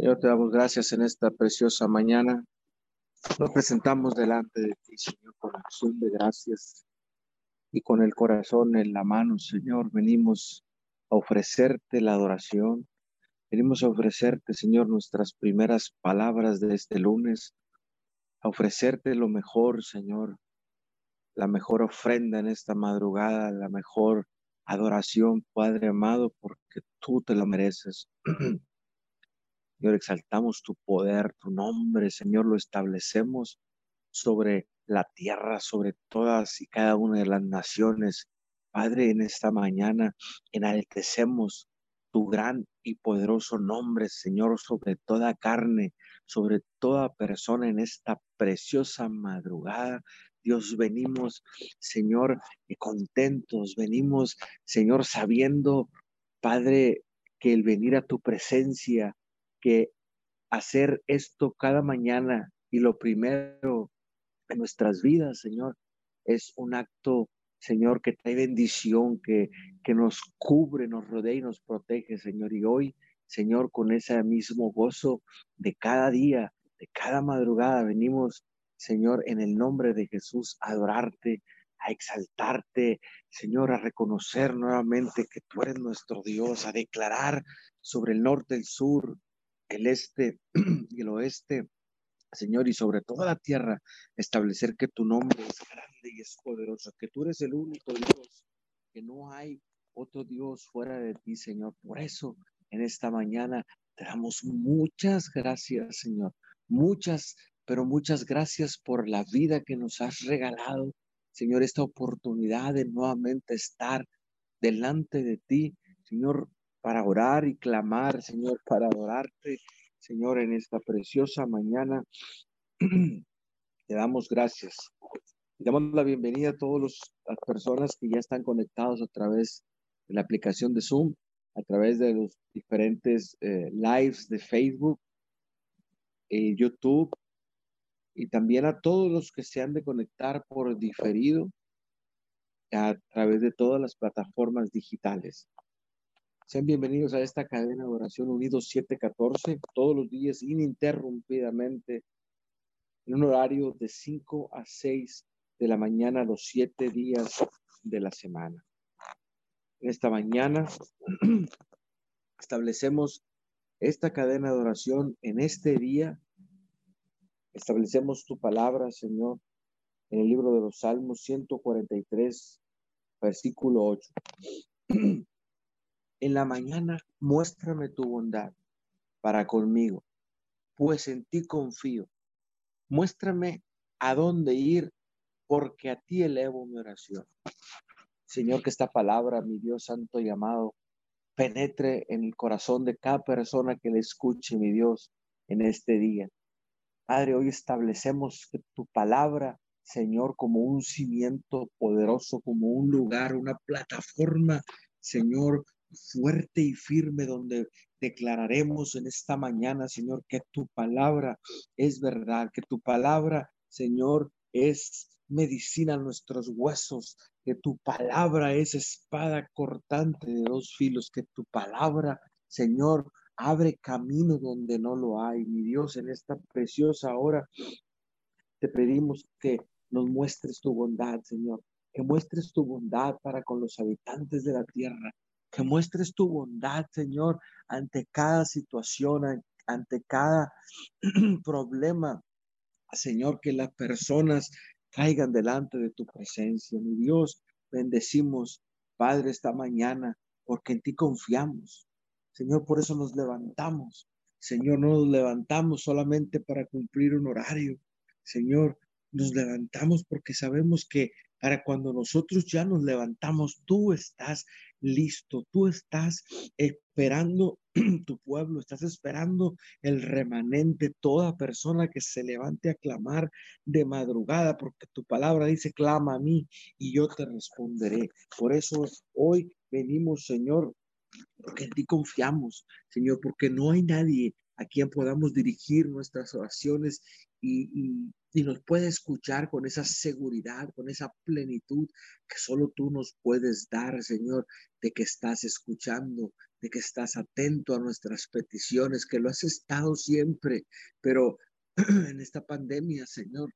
Señor, te damos gracias en esta preciosa mañana. Nos presentamos delante de ti, Señor, con acción de gracias y con el corazón en la mano, Señor. Venimos a ofrecerte la adoración. Venimos a ofrecerte, Señor, nuestras primeras palabras de este lunes, a ofrecerte lo mejor, Señor, la mejor ofrenda en esta madrugada, la mejor adoración, Padre amado, porque tú te lo mereces. Señor, exaltamos tu poder, tu nombre, Señor, lo establecemos sobre la tierra, sobre todas y cada una de las naciones. Padre, en esta mañana enaltecemos tu gran y poderoso nombre, Señor, sobre toda carne, sobre toda persona en esta preciosa madrugada. Dios, venimos, Señor, contentos, venimos, Señor, sabiendo, Padre, que el venir a tu presencia que hacer esto cada mañana y lo primero en nuestras vidas, Señor, es un acto, Señor, que trae bendición, que, que nos cubre, nos rodea y nos protege, Señor. Y hoy, Señor, con ese mismo gozo de cada día, de cada madrugada, venimos, Señor, en el nombre de Jesús, a adorarte, a exaltarte, Señor, a reconocer nuevamente que tú eres nuestro Dios, a declarar sobre el norte, el sur, el este y el oeste, Señor, y sobre toda la tierra, establecer que tu nombre es grande y es poderoso, que tú eres el único Dios, que no hay otro Dios fuera de ti, Señor. Por eso, en esta mañana, te damos muchas gracias, Señor. Muchas, pero muchas gracias por la vida que nos has regalado, Señor, esta oportunidad de nuevamente estar delante de ti, Señor, para orar y clamar, Señor, para adorarte, Señor, en esta preciosa mañana. Te damos gracias. Le damos la bienvenida a todas las personas que ya están conectados a través de la aplicación de Zoom, a través de los diferentes eh, lives de Facebook, y YouTube, y también a todos los que se han de conectar por diferido a través de todas las plataformas digitales. Sean bienvenidos a esta cadena de oración Unidos 714, todos los días ininterrumpidamente, en un horario de 5 a 6 de la mañana, los siete días de la semana. En esta mañana establecemos esta cadena de oración en este día. Establecemos tu palabra, Señor, en el libro de los Salmos 143, versículo 8. En la mañana muéstrame tu bondad para conmigo, pues en ti confío. Muéstrame a dónde ir, porque a ti elevo mi oración. Señor, que esta palabra, mi Dios santo y amado, penetre en el corazón de cada persona que le escuche, mi Dios, en este día. Padre, hoy establecemos que tu palabra, Señor, como un cimiento poderoso, como un lugar, una plataforma, Señor, fuerte y firme donde declararemos en esta mañana, Señor, que tu palabra es verdad, que tu palabra, Señor, es medicina a nuestros huesos, que tu palabra es espada cortante de dos filos, que tu palabra, Señor, abre camino donde no lo hay. Mi Dios, en esta preciosa hora te pedimos que nos muestres tu bondad, Señor, que muestres tu bondad para con los habitantes de la tierra, que muestres tu bondad, Señor, ante cada situación, ante cada problema. Señor, que las personas caigan delante de tu presencia. Mi Dios, bendecimos, Padre, esta mañana, porque en ti confiamos. Señor, por eso nos levantamos. Señor, no nos levantamos solamente para cumplir un horario. Señor, nos levantamos porque sabemos que para cuando nosotros ya nos levantamos, tú estás listo, tú estás esperando tu pueblo, estás esperando el remanente, toda persona que se levante a clamar de madrugada, porque tu palabra dice, clama a mí y yo te responderé. Por eso hoy venimos, Señor, porque en ti confiamos, Señor, porque no hay nadie a quien podamos dirigir nuestras oraciones y, y nos puede escuchar con esa seguridad, con esa plenitud que solo tú nos puedes dar, Señor, de que estás escuchando, de que estás atento a nuestras peticiones, que lo has estado siempre, pero en esta pandemia, Señor,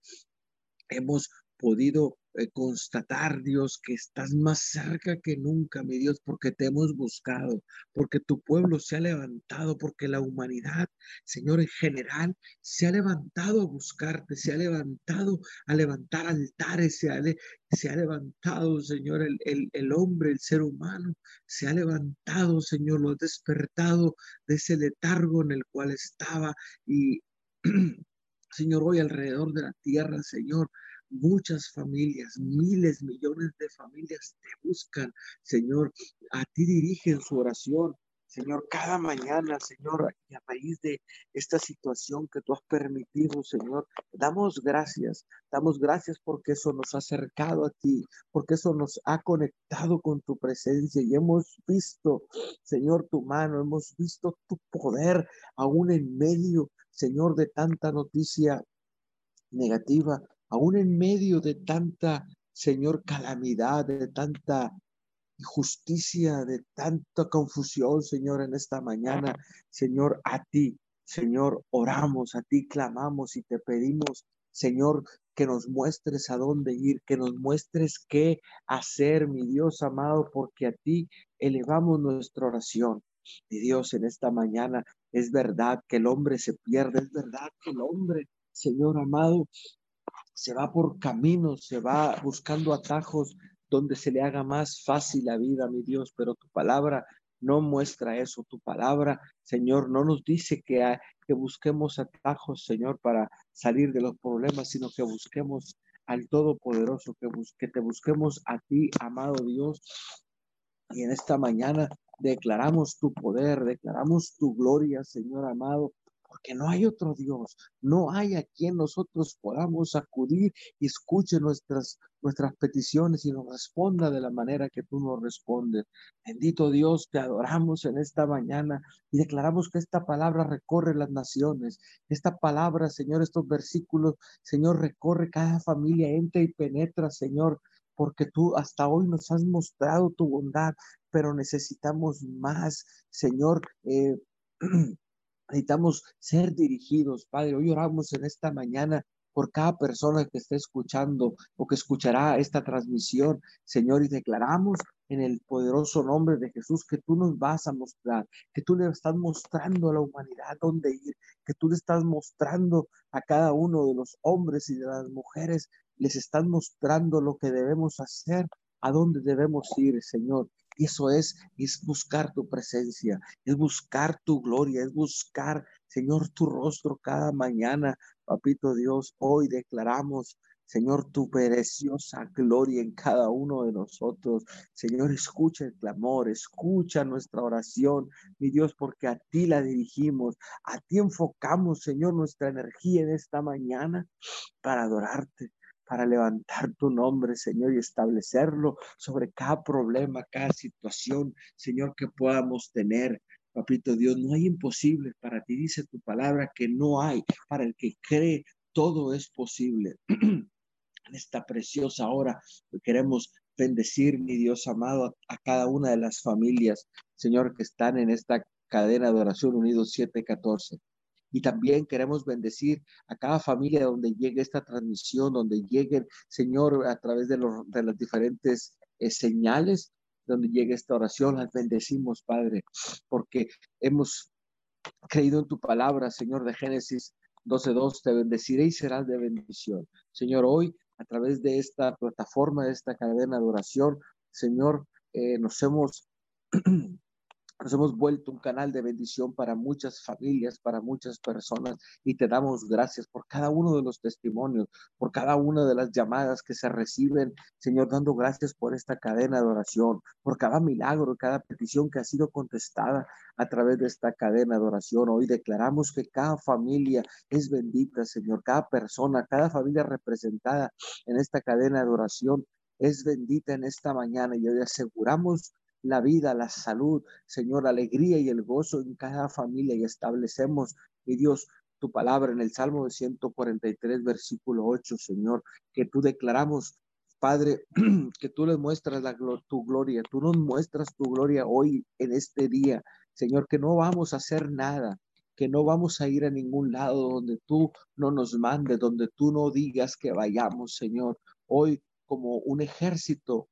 hemos podido eh, constatar, Dios, que estás más cerca que nunca, mi Dios, porque te hemos buscado, porque tu pueblo se ha levantado, porque la humanidad, Señor, en general, se ha levantado a buscarte, se ha levantado a levantar altares, se ha, se ha levantado, Señor, el, el, el hombre, el ser humano, se ha levantado, Señor, lo ha despertado de ese letargo en el cual estaba y... Señor, hoy alrededor de la tierra, Señor, Muchas familias, miles, millones de familias te buscan, Señor. A ti dirigen su oración. Señor, cada mañana, Señor, y a raíz de esta situación que tú has permitido, Señor, damos gracias, damos gracias porque eso nos ha acercado a ti, porque eso nos ha conectado con tu presencia y hemos visto, Señor, tu mano, hemos visto tu poder aún en medio, Señor, de tanta noticia negativa, aún en medio de tanta, Señor, calamidad, de tanta injusticia, de tanta confusión, Señor, en esta mañana, Señor, a ti, Señor, oramos, a ti clamamos y te pedimos, Señor, que nos muestres a dónde ir, que nos muestres qué hacer, mi Dios amado, porque a ti elevamos nuestra oración. Mi Dios, en esta mañana es verdad que el hombre se pierde, es verdad que el hombre, Señor amado, se va por caminos, se va buscando atajos donde se le haga más fácil la vida, mi Dios, pero tu palabra no muestra eso. Tu palabra, Señor, no nos dice que, que busquemos atajos, Señor, para salir de los problemas, sino que busquemos al Todopoderoso, que, que te busquemos a ti, amado Dios. Y en esta mañana declaramos tu poder, declaramos tu gloria, Señor amado, porque no hay otro Dios, no hay a quien nosotros podamos acudir y escuche nuestras, nuestras peticiones y nos responda de la manera que tú nos respondes. Bendito Dios, te adoramos en esta mañana y declaramos que esta palabra recorre las naciones. Esta palabra, Señor, estos versículos, Señor, recorre cada familia, entra y penetra, Señor, porque tú hasta hoy nos has mostrado tu bondad, pero necesitamos más, Señor. Eh, Necesitamos ser dirigidos, Padre. Hoy oramos en esta mañana por cada persona que esté escuchando o que escuchará esta transmisión, Señor, y declaramos en el poderoso nombre de Jesús que tú nos vas a mostrar, que tú le estás mostrando a la humanidad dónde ir, que tú le estás mostrando a cada uno de los hombres y de las mujeres, les estás mostrando lo que debemos hacer, a dónde debemos ir, Señor. Y eso es, es buscar tu presencia, es buscar tu gloria, es buscar, Señor, tu rostro cada mañana. Papito Dios, hoy declaramos, Señor, tu preciosa gloria en cada uno de nosotros. Señor, escucha el clamor, escucha nuestra oración, mi Dios, porque a ti la dirigimos, a ti enfocamos, Señor, nuestra energía en esta mañana para adorarte, para levantar tu nombre, Señor, y establecerlo sobre cada problema, cada situación, Señor, que podamos tener. Papito Dios, no hay imposible para ti, dice tu palabra que no hay. Para el que cree, todo es posible. en esta preciosa hora queremos bendecir, mi Dios amado, a, a, cada una de las familias, Señor, que están en esta cadena de oración unidos 714. Y también queremos bendecir a cada familia donde llegue esta transmisión, donde lleguen, Señor, a través de, las diferentes eh, señales, donde llegue esta oración. Las bendecimos, Padre, porque hemos creído en tu palabra, Señor, de Génesis 12.2. Te bendeciré y serás de bendición. Señor, hoy, a través de esta plataforma, de esta cadena de oración, Señor, eh, nos hemos Nos hemos vuelto un canal de bendición para muchas familias, para muchas personas y te damos gracias por cada uno de los testimonios, por cada una de las llamadas que se reciben, Señor, dando gracias por esta cadena de oración, por cada milagro, cada petición que ha sido contestada a través de esta cadena de oración. Hoy declaramos que cada familia es bendita, Señor, cada persona, cada familia representada en esta cadena de oración es bendita en esta mañana y hoy aseguramos la vida, la salud, Señor, alegría y el gozo en cada familia y establecemos, mi Dios, tu palabra en el Salmo de 143, versículo 8, Señor, que tú declaramos Padre, que tú les muestras la, tu gloria, tú nos muestras tu gloria hoy en este día, Señor, que no vamos a hacer nada, que no vamos a ir a ningún lado donde tú no nos mandes, donde tú no digas que vayamos, Señor. Hoy como un ejército,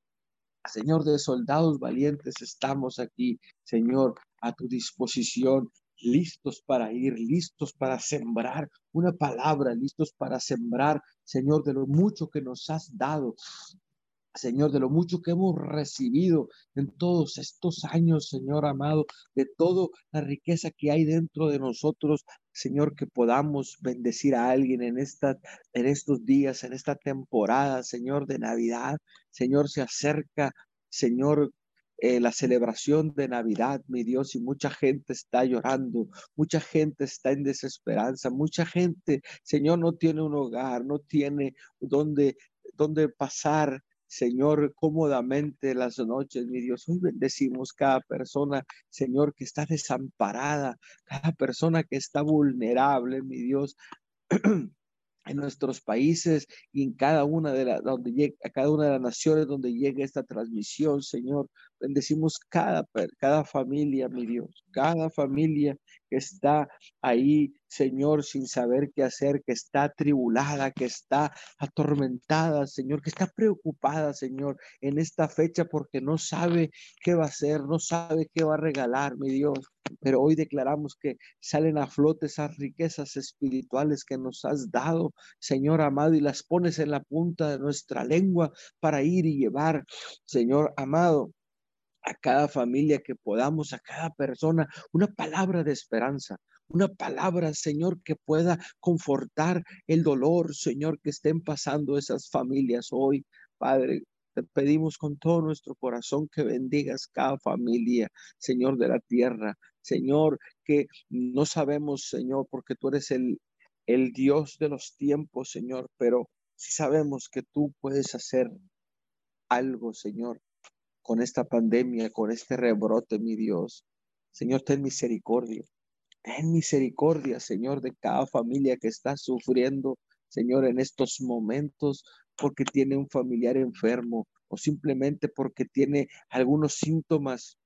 Señor, de soldados valientes, estamos aquí, Señor, a tu disposición, listos para ir, listos para sembrar una palabra, listos para sembrar, Señor, de lo mucho que nos has dado, Señor, de lo mucho que hemos recibido en todos estos años, Señor amado, de toda la riqueza que hay dentro de nosotros, Señor, que podamos bendecir a alguien en, esta, en estos días, en esta temporada, Señor, de Navidad. Señor, se acerca, Señor, eh, la celebración de Navidad, mi Dios, y mucha gente está llorando, mucha gente está en desesperanza, mucha gente, Señor, no tiene un hogar, no tiene donde, donde pasar, Señor, cómodamente las noches, mi Dios. Hoy bendecimos cada persona, Señor, que está desamparada, cada persona que está vulnerable, mi Dios. en nuestros países y en cada una de las donde llegue, a cada una de las naciones donde llegue esta transmisión, Señor. Bendecimos cada, cada familia, mi Dios, cada familia que está ahí, Señor, sin saber qué hacer, que está tribulada, que está atormentada, Señor, que está preocupada, Señor, en esta fecha porque no sabe qué va a hacer, no sabe qué va a regalar, mi Dios. Pero hoy declaramos que salen a flote esas riquezas espirituales que nos has dado, Señor amado, y las pones en la punta de nuestra lengua para ir y llevar, Señor amado a cada familia que podamos, a cada persona, una palabra de esperanza, una palabra, Señor, que pueda confortar el dolor, Señor, que estén pasando esas familias hoy. Padre, te pedimos con todo nuestro corazón que bendigas cada familia, Señor de la tierra. Señor, que no sabemos, Señor, porque tú eres el, el Dios de los tiempos, Señor, pero sí sabemos que tú puedes hacer algo, Señor, con esta pandemia, con este rebrote, mi Dios. Señor, ten misericordia. Ten misericordia, Señor, de cada familia que está sufriendo, Señor, en estos momentos porque tiene un familiar enfermo o simplemente porque tiene algunos síntomas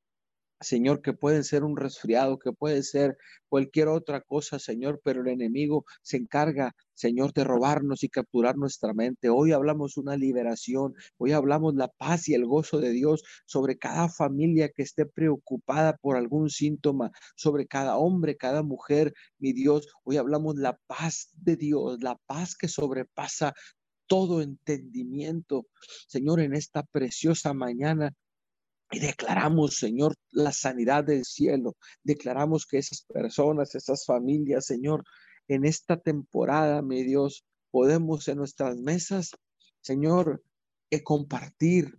Señor, que puede ser un resfriado, que puede ser cualquier otra cosa, Señor, pero el enemigo se encarga, Señor, de robarnos y capturar nuestra mente. Hoy hablamos una liberación, hoy hablamos la paz y el gozo de Dios sobre cada familia que esté preocupada por algún síntoma, sobre cada hombre, cada mujer, mi Dios. Hoy hablamos la paz de Dios, la paz que sobrepasa todo entendimiento. Señor, en esta preciosa mañana y declaramos, Señor, la sanidad del cielo. Declaramos que esas personas, esas familias, Señor, en esta temporada, mi Dios, podemos en nuestras mesas, Señor, eh, compartir.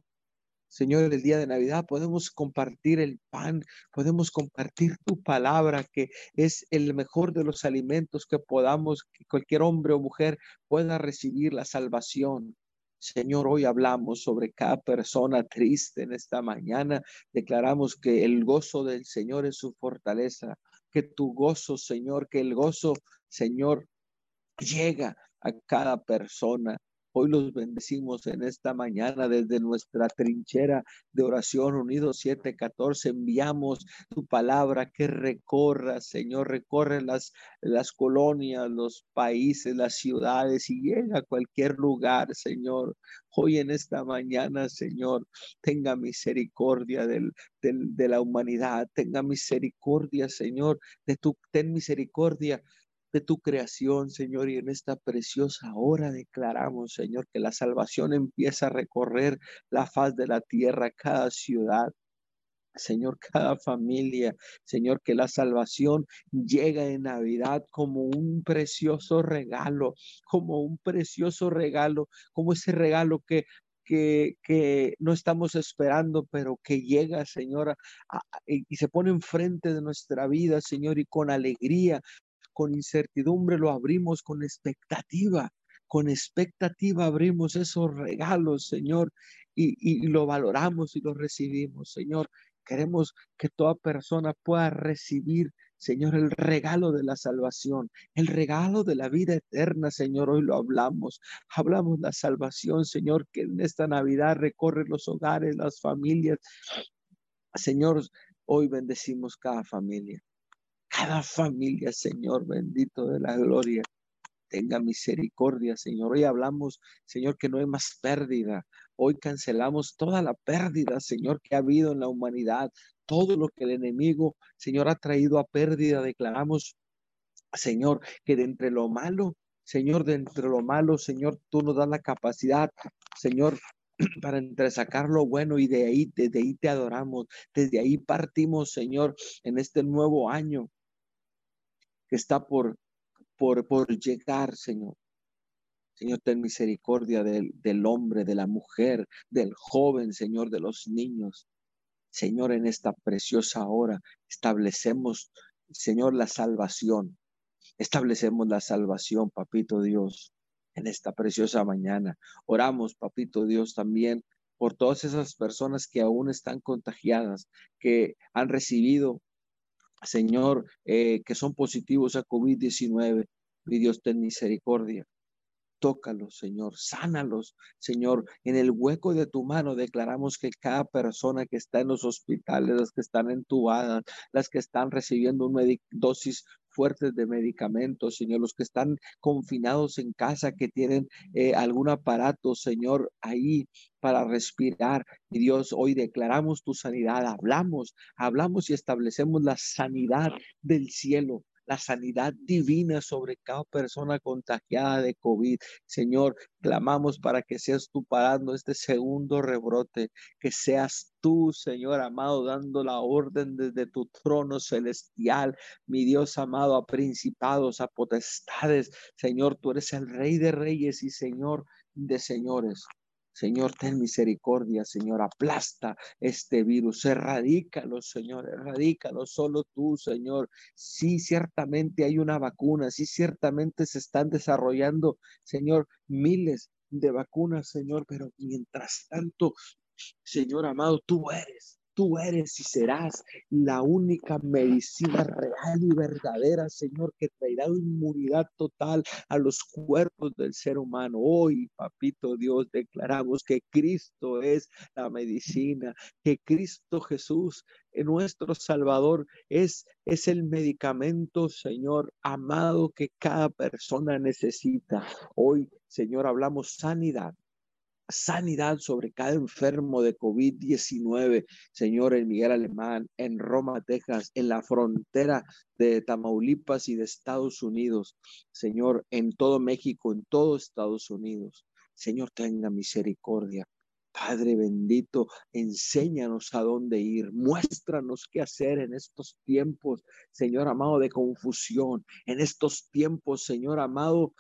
Señor, el día de Navidad podemos compartir el pan, podemos compartir tu palabra, que es el mejor de los alimentos que podamos, que cualquier hombre o mujer pueda recibir la salvación. Señor, hoy hablamos sobre cada persona triste en esta mañana. Declaramos que el gozo del Señor es su fortaleza, que tu gozo, Señor, que el gozo, Señor, llega a cada persona. Hoy los bendecimos en esta mañana desde nuestra trinchera de oración unidos 714. Enviamos tu palabra que recorra, Señor, recorre las, las colonias, los países, las ciudades y llega a cualquier lugar, Señor. Hoy en esta mañana, Señor, tenga misericordia del, de la humanidad, tenga misericordia, Señor, de tu, ten misericordia tu creación, Señor, y en esta preciosa hora declaramos, Señor, que la salvación empieza a recorrer la faz de la tierra, cada ciudad, Señor, cada familia, Señor, que la salvación llega en Navidad como un precioso regalo, como un precioso regalo, como ese regalo que que, que, no estamos esperando, pero que llega, Señor, y se pone enfrente de nuestra vida, Señor, y con alegría con incertidumbre lo abrimos con expectativa. Con expectativa abrimos esos regalos, Señor, y, lo valoramos y lo recibimos, Señor. Queremos que toda persona pueda recibir, Señor, el regalo de la salvación, el regalo de la vida eterna, Señor, hoy lo hablamos. Hablamos la salvación, Señor, que en esta Navidad recorre los hogares, las familias. Señor, hoy bendecimos cada familia, cada familia, Señor, bendito de la gloria. Tenga misericordia, Señor. Hoy hablamos, Señor, que no hay más pérdida. Hoy cancelamos toda la pérdida, Señor, que ha habido en la humanidad. Todo lo que el enemigo, Señor, ha traído a pérdida. Declaramos, Señor, que de entre lo malo, Señor, de entre lo malo, Señor, tú nos das la capacidad, Señor, para entresacar lo bueno y de ahí, desde ahí te adoramos. Desde ahí partimos, Señor, en este nuevo año que está por por, por llegar, Señor. Señor, ten misericordia del, del hombre, de la mujer, del joven, Señor, de los niños. Señor, en esta preciosa hora establecemos, Señor, la salvación. Establecemos la salvación, Papito Dios, en esta preciosa mañana. Oramos, Papito Dios, también por todas esas personas que aún están contagiadas, que han recibido Señor, eh, que son positivos a COVID-19. Mi Dios, ten misericordia. Tócalos, Señor, sánalos, Señor. En el hueco de tu mano declaramos que cada persona que está en los hospitales, las que están entubadas, las que están recibiendo una dosis fuertes de medicamentos, Señor, los que están confinados en casa, que tienen eh, algún aparato, Señor, ahí para respirar. Y Dios, hoy declaramos tu sanidad, hablamos, hablamos y establecemos la sanidad del cielo la sanidad divina sobre cada persona contagiada de COVID. Señor, clamamos para que seas tú parando este segundo rebrote, que seas tú, Señor amado, dando la orden desde tu trono celestial, mi Dios amado, a principados, a potestades. Señor, tú eres el Rey de Reyes y Señor de Señores. Señor, ten misericordia, Señor, aplasta este virus, erradícalo, Señor, erradícalo, solo tú, Señor. Sí, ciertamente hay una vacuna, sí, ciertamente se están desarrollando, Señor, miles de vacunas, Señor, pero mientras tanto, Señor amado, tú eres Tú eres y serás la única medicina real y verdadera, Señor, que traerá inmunidad total a los cuerpos del ser humano. Hoy, papito Dios, declaramos que Cristo es la medicina, que Cristo Jesús, nuestro Salvador, es, es el medicamento, Señor, amado que cada persona necesita. Hoy, Señor, hablamos sanidad sanidad sobre cada enfermo de COVID-19, Señor, en Miguel Alemán, en Roma, Texas, en la frontera de Tamaulipas y de Estados Unidos, Señor, en todo México, en todo Estados Unidos. Señor, tenga misericordia. Padre bendito, enséñanos a dónde ir, muéstranos qué hacer en estos tiempos, Señor amado, de confusión, en estos tiempos, Señor amado,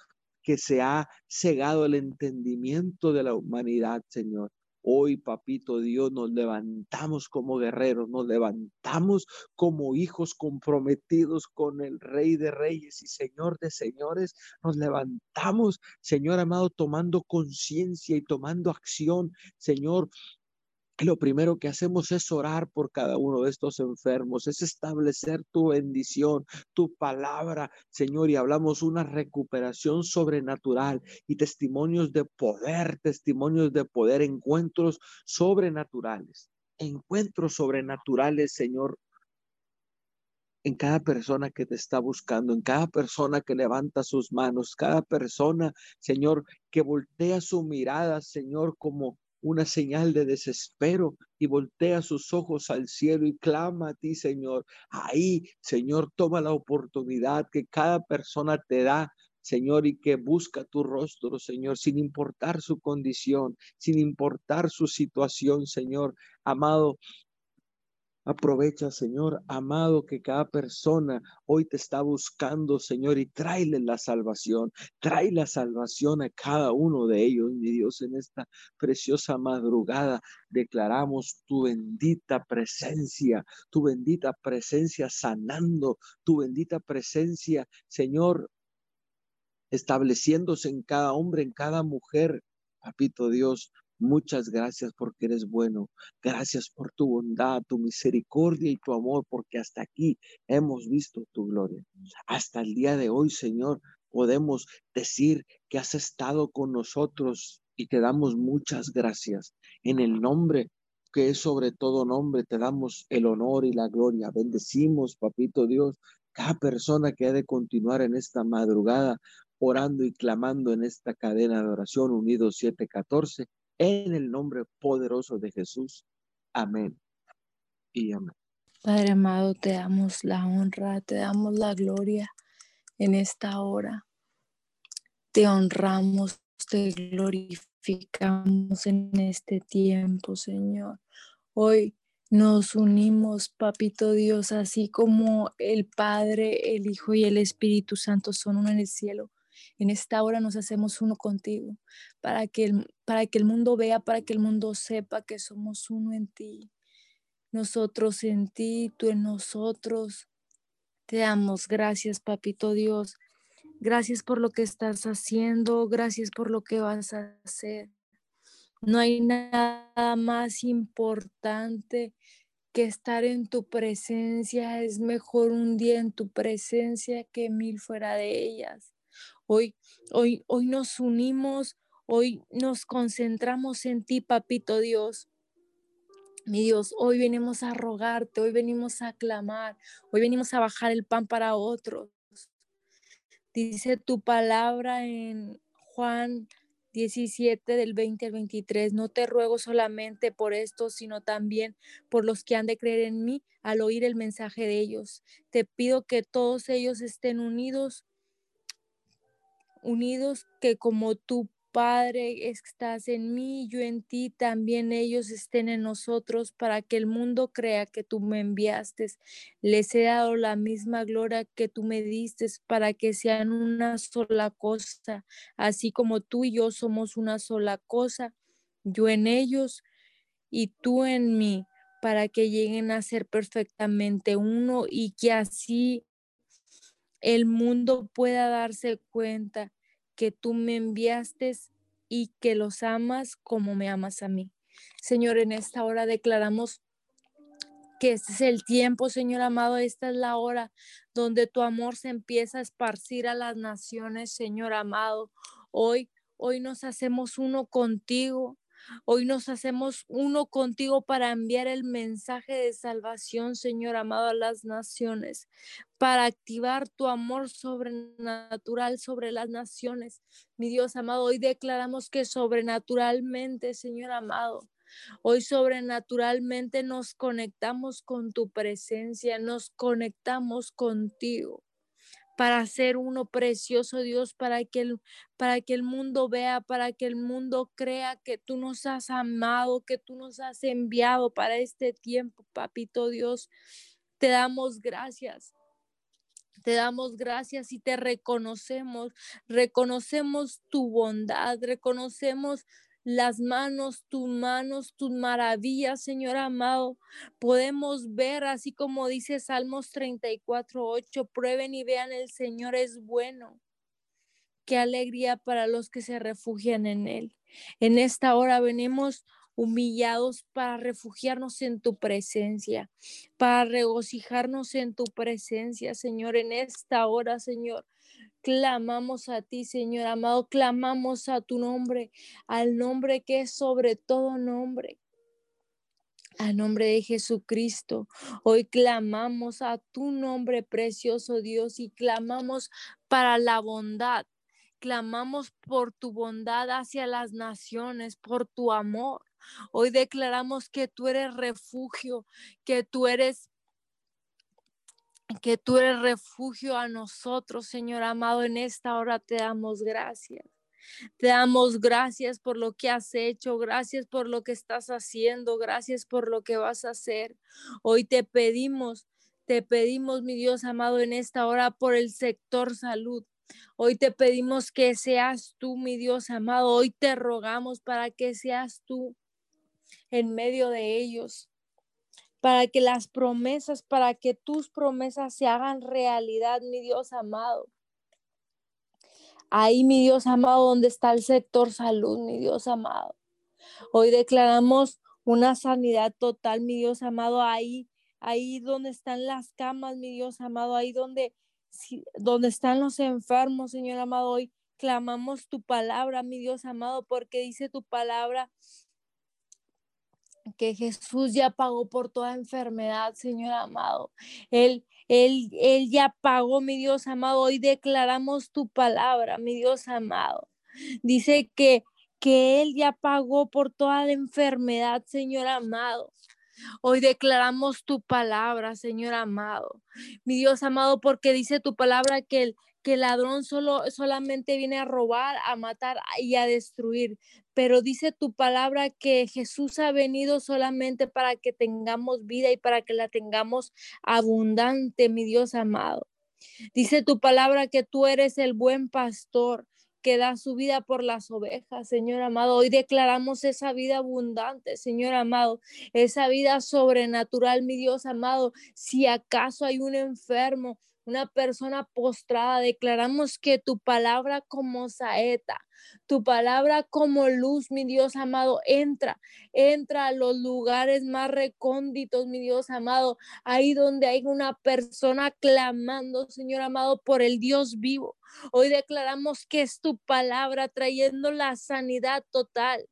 que se ha cegado el entendimiento de la humanidad, Señor. Hoy, papito Dios, nos levantamos como guerreros, nos levantamos como hijos comprometidos con el Rey de Reyes y Señor de Señores. Nos levantamos, Señor amado, tomando conciencia y tomando acción, Señor, lo primero que hacemos es orar por cada uno de estos enfermos, es establecer tu bendición, tu palabra, Señor, y hablamos una recuperación sobrenatural y testimonios de poder, testimonios de poder, encuentros sobrenaturales, encuentros sobrenaturales, Señor, en cada persona que te está buscando, en cada persona que levanta sus manos, cada persona, Señor, que voltea su mirada, Señor, como una señal de desespero y voltea sus ojos al cielo y clama a ti, Señor. Ahí, Señor, toma la oportunidad que cada persona te da Señor, y que busca tu rostro, Señor, sin importar su condición, sin importar su situación, Señor. Amado, Aprovecha, Señor, amado, que cada persona hoy te está buscando, Señor, y tráele la salvación. Trae la salvación a cada uno de ellos, mi Dios, en esta preciosa madrugada. Declaramos tu bendita presencia, tu bendita presencia sanando, tu bendita presencia, Señor, estableciéndose en cada hombre, en cada mujer. Papito Dios, Muchas gracias porque eres bueno. Gracias por tu bondad, tu misericordia y tu amor, porque hasta aquí hemos visto tu gloria. Hasta el día de hoy, Señor, podemos decir que has estado con nosotros y te damos muchas gracias. En el nombre que es sobre todo nombre, te damos el honor y la gloria. Bendecimos, papito Dios, cada persona que ha de continuar en esta madrugada orando y clamando en esta cadena de oración unidos 714 en el nombre poderoso de Jesús. Amén y amén. Padre amado, te damos la honra, te damos la gloria en esta hora. Te honramos, te glorificamos en este tiempo, Señor. Hoy nos unimos, Papito Dios, así como el Padre, el Hijo y el Espíritu Santo son uno en el cielo. En esta hora nos hacemos uno contigo, para que, el, para que el mundo vea, para que el mundo sepa que somos uno en ti. Nosotros en ti, tú en nosotros. Te damos gracias, Papito Dios. Gracias por lo que estás haciendo, gracias por lo que vas a hacer. No hay nada más importante que estar en tu presencia. Es mejor un día en tu presencia que mil fuera de ellas. Hoy, hoy, hoy nos unimos, hoy nos concentramos en ti, papito Dios. Mi Dios, hoy venimos a rogarte, hoy venimos a clamar, hoy venimos a bajar el pan para otros. Dice tu palabra en Juan 17 del 20 al 23, no te ruego solamente por esto, sino también por los que han de creer en mí al oír el mensaje de ellos. Te pido que todos ellos estén unidos unidos que como tu Padre estás en mí, yo en ti, también ellos estén en nosotros para que el mundo crea que tú me enviaste. Les he dado la misma gloria que tú me diste para que sean una sola cosa, así como tú y yo somos una sola cosa, yo en ellos y tú en mí, para que lleguen a ser perfectamente uno y que así el mundo pueda darse cuenta que tú me enviaste y que los amas como me amas a mí. Señor, en esta hora declaramos que este es el tiempo, Señor amado, esta es la hora donde tu amor se empieza a esparcir a las naciones, Señor amado. Hoy, hoy nos hacemos uno contigo. Hoy nos hacemos uno contigo para enviar el mensaje de salvación, Señor amado, a las naciones, para activar tu amor sobrenatural sobre las naciones. Mi Dios amado, hoy declaramos que sobrenaturalmente, Señor amado, Hoy sobrenaturalmente nos conectamos con tu presencia, nos conectamos contigo para ser uno precioso, Dios, para que, el, para que el mundo vea, para que el mundo crea que tú nos has amado, que tú nos has enviado para este tiempo, papito Dios. Te damos gracias. Te damos gracias y te reconocemos, reconocemos tu bondad, reconocemos las manos, tus manos, tus maravillas, Señor amado. Podemos ver, así como dice Salmos 34, 8, prueben y vean, el Señor es bueno. Qué alegría para los que se refugian en Él. En esta hora venimos humillados para refugiarnos en tu presencia, para regocijarnos en tu presencia, Señor, en esta hora, Señor. Clamamos a ti, Señor amado, clamamos a tu nombre, al nombre que es sobre todo nombre. Al nombre de Jesucristo, hoy clamamos a tu nombre precioso Dios y clamamos para la bondad. Clamamos por tu bondad hacia las naciones, por tu amor. Hoy declaramos que tú eres refugio, que tú eres que tú eres refugio a nosotros, Señor amado. En esta hora te damos gracias. Te damos gracias por lo que has hecho, gracias por lo que estás haciendo, gracias por lo que vas a hacer. Hoy te pedimos, te pedimos, mi Dios amado, en esta hora por el sector salud. Hoy te pedimos que seas tú, mi Dios amado. Hoy te rogamos para que seas tú en medio de ellos para que las promesas, para que tus promesas se hagan realidad, mi Dios amado. Ahí, mi Dios amado, donde está el sector salud, mi Dios amado. Hoy declaramos una sanidad total, mi Dios amado, ahí, ahí donde están las camas, mi Dios amado, ahí donde, donde están los enfermos, Señor amado, hoy clamamos tu palabra, mi Dios amado, porque dice tu palabra que Jesús ya pagó por toda enfermedad, Señor amado. Él, él, él ya pagó, mi Dios amado. Hoy declaramos tu palabra, mi Dios amado. Dice que, que Él ya pagó por toda la enfermedad, Señor amado. Hoy declaramos tu palabra, Señor amado. Mi Dios amado, porque dice tu palabra que el, que ladrón solo, solamente viene a robar, a matar y a destruir. Pero dice tu palabra que Jesús ha venido solamente para que tengamos vida y para que la tengamos abundante, mi Dios amado. Dice tu palabra que tú eres el buen pastor que da su vida por las ovejas, Señor amado. Hoy declaramos esa vida abundante, Señor amado, esa vida sobrenatural, mi Dios amado. Si acaso hay un enfermo, una persona postrada. Declaramos que tu palabra como saeta, tu palabra como luz, mi Dios amado, entra, entra a los lugares más recónditos, mi Dios amado, ahí donde hay una persona clamando, Señor amado, por el Dios vivo. Hoy declaramos que es tu palabra trayendo la sanidad total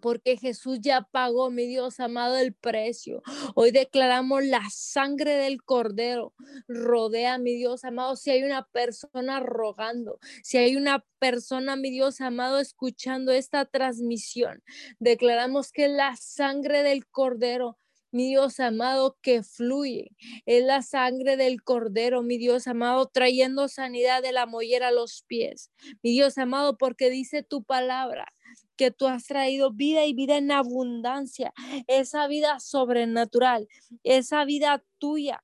porque Jesús ya pagó, mi Dios amado, el precio. Hoy declaramos la sangre del cordero. Rodea, mi Dios amado, si hay una persona rogando, si hay una persona, mi Dios amado, escuchando esta transmisión, declaramos que la sangre del cordero mi Dios amado, que fluye. Es la sangre del cordero, mi Dios amado, trayendo sanidad de la mollera a los pies. Mi Dios amado, porque dice tu palabra que tú has traído vida y vida en abundancia, esa vida sobrenatural, esa vida tuya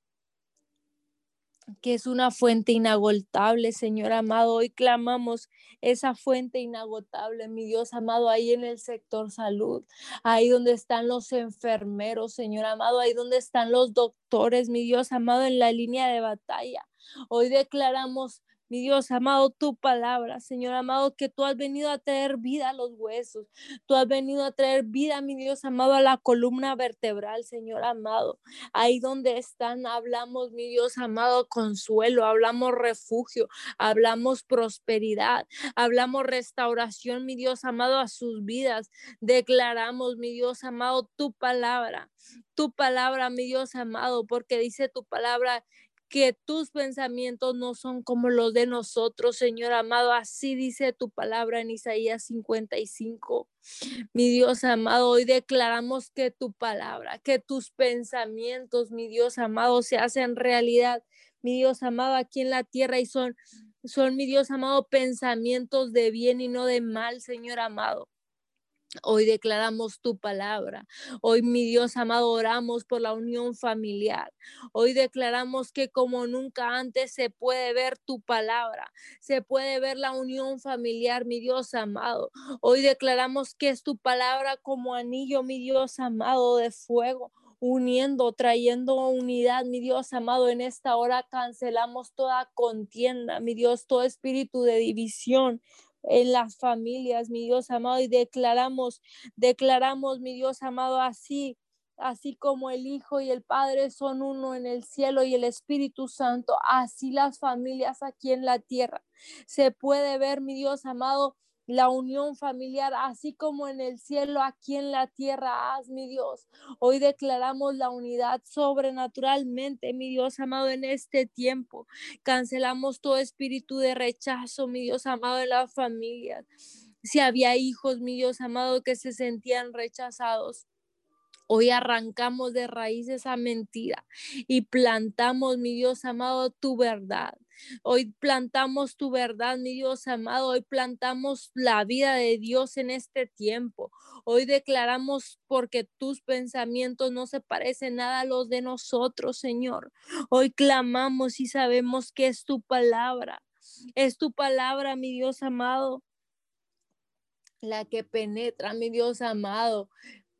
que es una fuente inagotable, Señor amado. Hoy clamamos esa fuente inagotable, mi Dios amado, ahí en el sector salud, ahí donde están los enfermeros, Señor amado, ahí donde están los doctores, mi Dios amado, en la línea de batalla. Hoy declaramos mi Dios amado, tu palabra, Señor amado, que tú has venido a traer vida a los huesos, tú has venido a traer vida, mi Dios amado, a la columna vertebral, Señor amado. Ahí donde están, hablamos, mi Dios amado, consuelo, hablamos refugio, hablamos prosperidad, hablamos restauración, mi Dios amado, a sus vidas. Declaramos, mi Dios amado, tu palabra, tu palabra, mi Dios amado, porque dice tu palabra que tus pensamientos no son como los de nosotros, Señor amado. Así dice tu palabra en Isaías 55. Mi Dios amado, hoy declaramos que tu palabra, que tus pensamientos, mi Dios amado, se hacen realidad. Mi Dios amado, aquí en la tierra y son, son, mi Dios amado, pensamientos de bien y no de mal, Señor amado. Hoy declaramos tu palabra. Hoy, mi Dios amado, oramos por la unión familiar. Hoy declaramos que como nunca antes se puede ver tu palabra, se puede ver la unión familiar, mi Dios amado. Hoy declaramos que es tu palabra como anillo, mi Dios amado, de fuego uniendo, trayendo unidad, mi Dios amado, en esta hora cancelamos toda contienda, mi Dios, todo espíritu de división, en las familias, mi Dios amado, y declaramos, declaramos, mi Dios amado, así, así como el Hijo y el Padre son uno en el cielo y el Espíritu Santo, así las familias aquí en la tierra. Se puede ver, mi Dios amado, la unión familiar, así como en el cielo, aquí en la tierra, haz mi Dios. Hoy declaramos la unidad sobrenaturalmente, mi Dios amado, en este tiempo. Cancelamos todo espíritu de rechazo, mi Dios amado, en la familia. Si había hijos, mi Dios amado, que se sentían rechazados. Hoy arrancamos de raíz esa mentira y plantamos, mi Dios amado, tu verdad. Hoy plantamos tu verdad, mi Dios amado. Hoy plantamos la vida de Dios en este tiempo. Hoy declaramos porque tus pensamientos no se parecen nada a los de nosotros, Señor. Hoy clamamos y sabemos que es tu palabra. Es tu palabra, mi Dios amado la que penetra, mi Dios amado,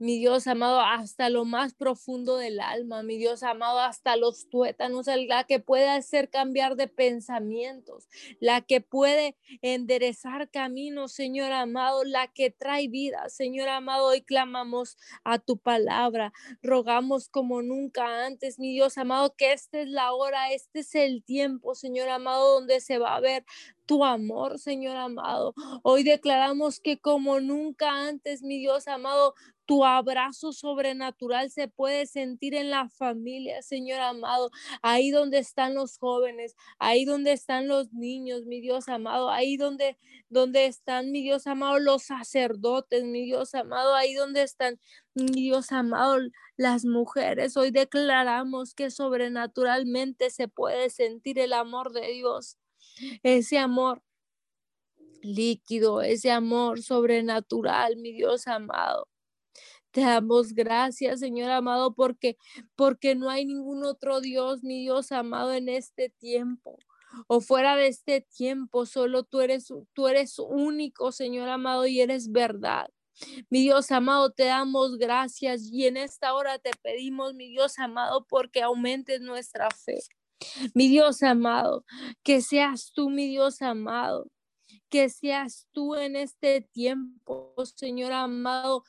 mi Dios amado, hasta lo más profundo del alma, mi Dios amado, hasta los tuétanos, la que puede hacer cambiar de pensamientos, la que puede enderezar caminos, Señor amado, la que trae vida, Señor amado, hoy clamamos a tu palabra, rogamos como nunca antes, mi Dios amado, que esta es la hora, este es el tiempo, Señor amado, donde se va a ver tu amor, Señor amado. Hoy declaramos que como nunca antes, mi Dios amado, tu abrazo sobrenatural se puede sentir en la familia, Señor amado, ahí donde están los jóvenes, ahí donde están los niños, mi Dios amado, ahí donde, donde están, mi Dios amado, los sacerdotes, mi Dios amado, ahí donde están, mi Dios amado, las mujeres. Hoy declaramos que sobrenaturalmente se puede sentir el amor de Dios, ese amor líquido, ese amor sobrenatural, mi Dios amado. Te damos gracias, Señor amado, porque porque no hay ningún otro Dios, mi Dios amado en este tiempo o fuera de este tiempo, solo tú eres tú eres único, Señor amado, y eres verdad. Mi Dios amado, te damos gracias y en esta hora te pedimos, mi Dios amado, porque aumentes nuestra fe. Mi Dios amado, que seas tú, mi Dios amado, que seas tú en este tiempo, Señor amado,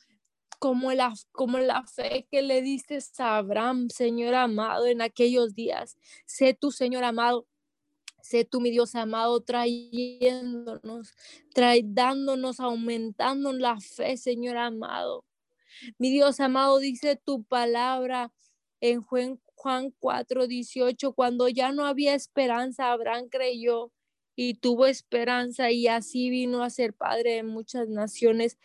como la, como la fe que le diste a Abraham, Señor amado, en aquellos días. Sé tú, Señor amado, sé tú, mi Dios amado, trayéndonos, dándonos, aumentando la fe, Señor amado. Mi Dios amado, dice tu palabra en Juan, Juan 4, 18, cuando ya no había esperanza, Abraham creyó y tuvo esperanza y así vino a ser padre de muchas naciones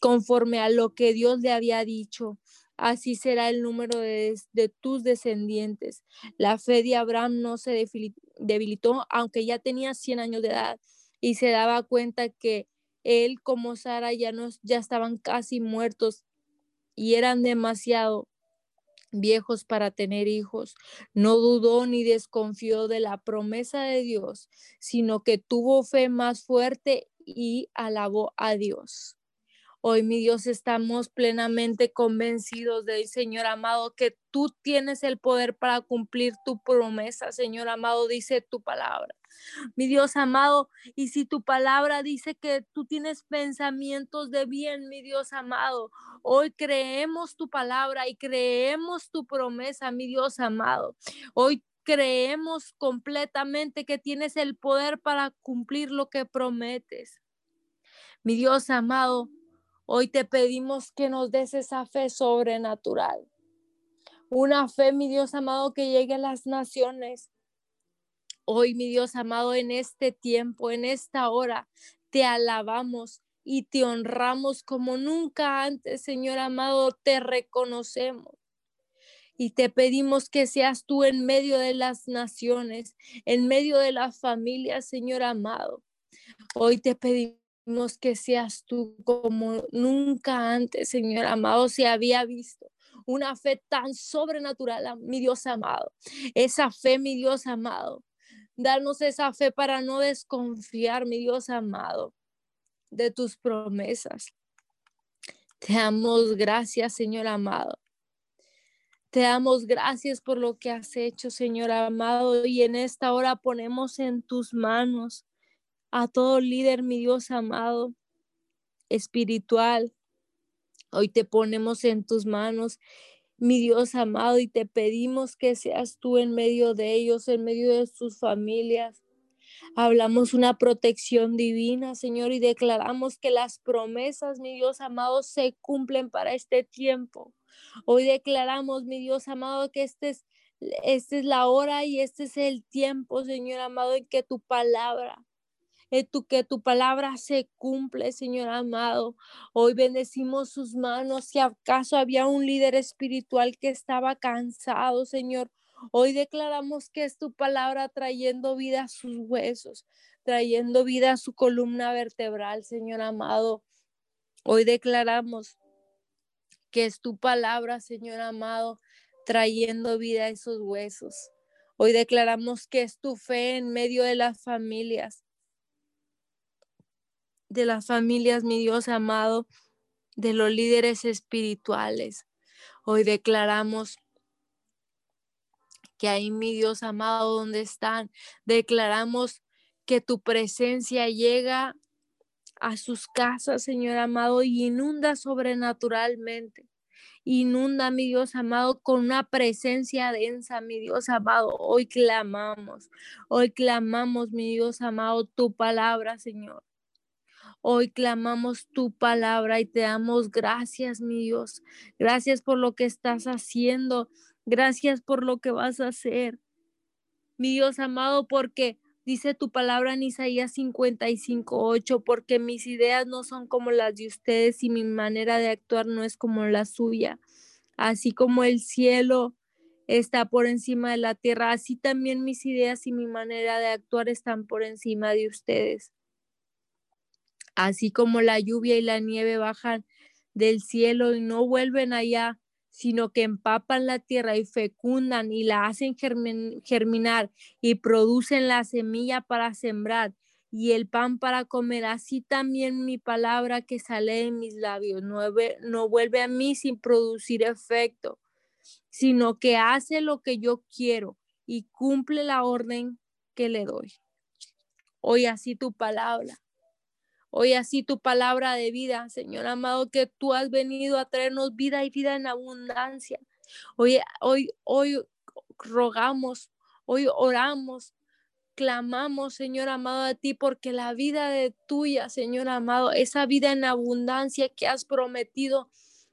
conforme a lo que Dios le había dicho. Así será el número de, tus descendientes. La fe de Abraham no se debilitó, aunque ya tenía 100 años de edad y se daba cuenta que él como Sara ya, no, ya estaban casi muertos y eran demasiado viejos para tener hijos. No dudó ni desconfió de la promesa de Dios, sino que tuvo fe más fuerte y alabó a Dios. Hoy, mi Dios, estamos plenamente convencidos del Señor amado, que tú tienes el poder para cumplir tu promesa, Señor amado, dice tu palabra. Mi Dios amado, y si tu palabra dice que tú tienes pensamientos de bien, mi Dios amado, hoy creemos tu palabra y creemos tu promesa, mi Dios amado. Hoy creemos completamente que tienes el poder para cumplir lo que prometes. Mi Dios amado, Hoy te pedimos que nos des esa fe sobrenatural. Una fe, mi Dios amado, que llegue a las naciones. Hoy, mi Dios amado, en este tiempo, en esta hora, te alabamos y te honramos como nunca antes, Señor amado, te reconocemos. Y te pedimos que seas tú en medio de las naciones, en medio de las familias, Señor amado. Hoy te pedimos que seas tú como nunca antes, Señor amado, se había visto. Una fe tan sobrenatural, mi Dios amado. Esa fe, mi Dios amado. Danos esa fe para no desconfiar, mi Dios amado, de tus promesas. Te damos gracias, Señor amado. Te damos gracias por lo que has hecho, Señor amado, y en esta hora ponemos en tus manos a todo líder, mi Dios amado, espiritual. Hoy te ponemos en tus manos, mi Dios amado, y te pedimos que seas tú en medio de ellos, en medio de sus familias. Hablamos una protección divina, Señor, y declaramos que las promesas, mi Dios amado, se cumplen para este tiempo. Hoy declaramos, mi Dios amado, que este es, esta es la hora y este es el tiempo, Señor amado, en que tu palabra eh, que tu palabra se cumple, Señor amado. Hoy bendecimos sus manos. Si acaso había un líder espiritual que estaba cansado, Señor, hoy declaramos que es tu palabra trayendo vida a sus huesos, trayendo vida a su columna vertebral, Señor amado. Hoy declaramos que es tu palabra, Señor amado, trayendo vida a esos huesos. Hoy declaramos que es tu fe en medio de las familias, de las familias, mi Dios amado, de los líderes espirituales. Hoy declaramos que ahí, mi Dios amado, donde están, declaramos que tu presencia llega a sus casas, Señor amado, y inunda sobrenaturalmente. Inunda, mi Dios amado, con una presencia densa, mi Dios amado. Hoy clamamos, hoy clamamos, mi Dios amado, tu palabra, Señor. Hoy clamamos tu palabra y te damos gracias, mi Dios. Gracias por lo que estás haciendo. Gracias por lo que vas a hacer. Mi Dios amado, porque dice tu palabra en Isaías 55, 8, porque mis ideas no son como las de ustedes y mi manera de actuar no es como la suya. Así como el cielo está por encima de la tierra, así también mis ideas y mi manera de actuar están por encima de ustedes. Así como la lluvia y la nieve bajan del cielo y no vuelven allá, sino que empapan la tierra y fecundan y la hacen germinar y producen la semilla para sembrar y el pan para comer. Así también mi palabra que sale de mis labios no, no vuelve a mí sin producir efecto, sino que hace lo que yo quiero y cumple la orden que le doy. Hoy así tu palabra Hoy así tu palabra de vida, Señor amado, que tú has venido a traernos vida y vida en abundancia. Hoy, hoy, hoy rogamos, hoy oramos, clamamos, Señor amado, a ti, porque la vida de tuya, Señor amado, esa vida en abundancia que has prometido,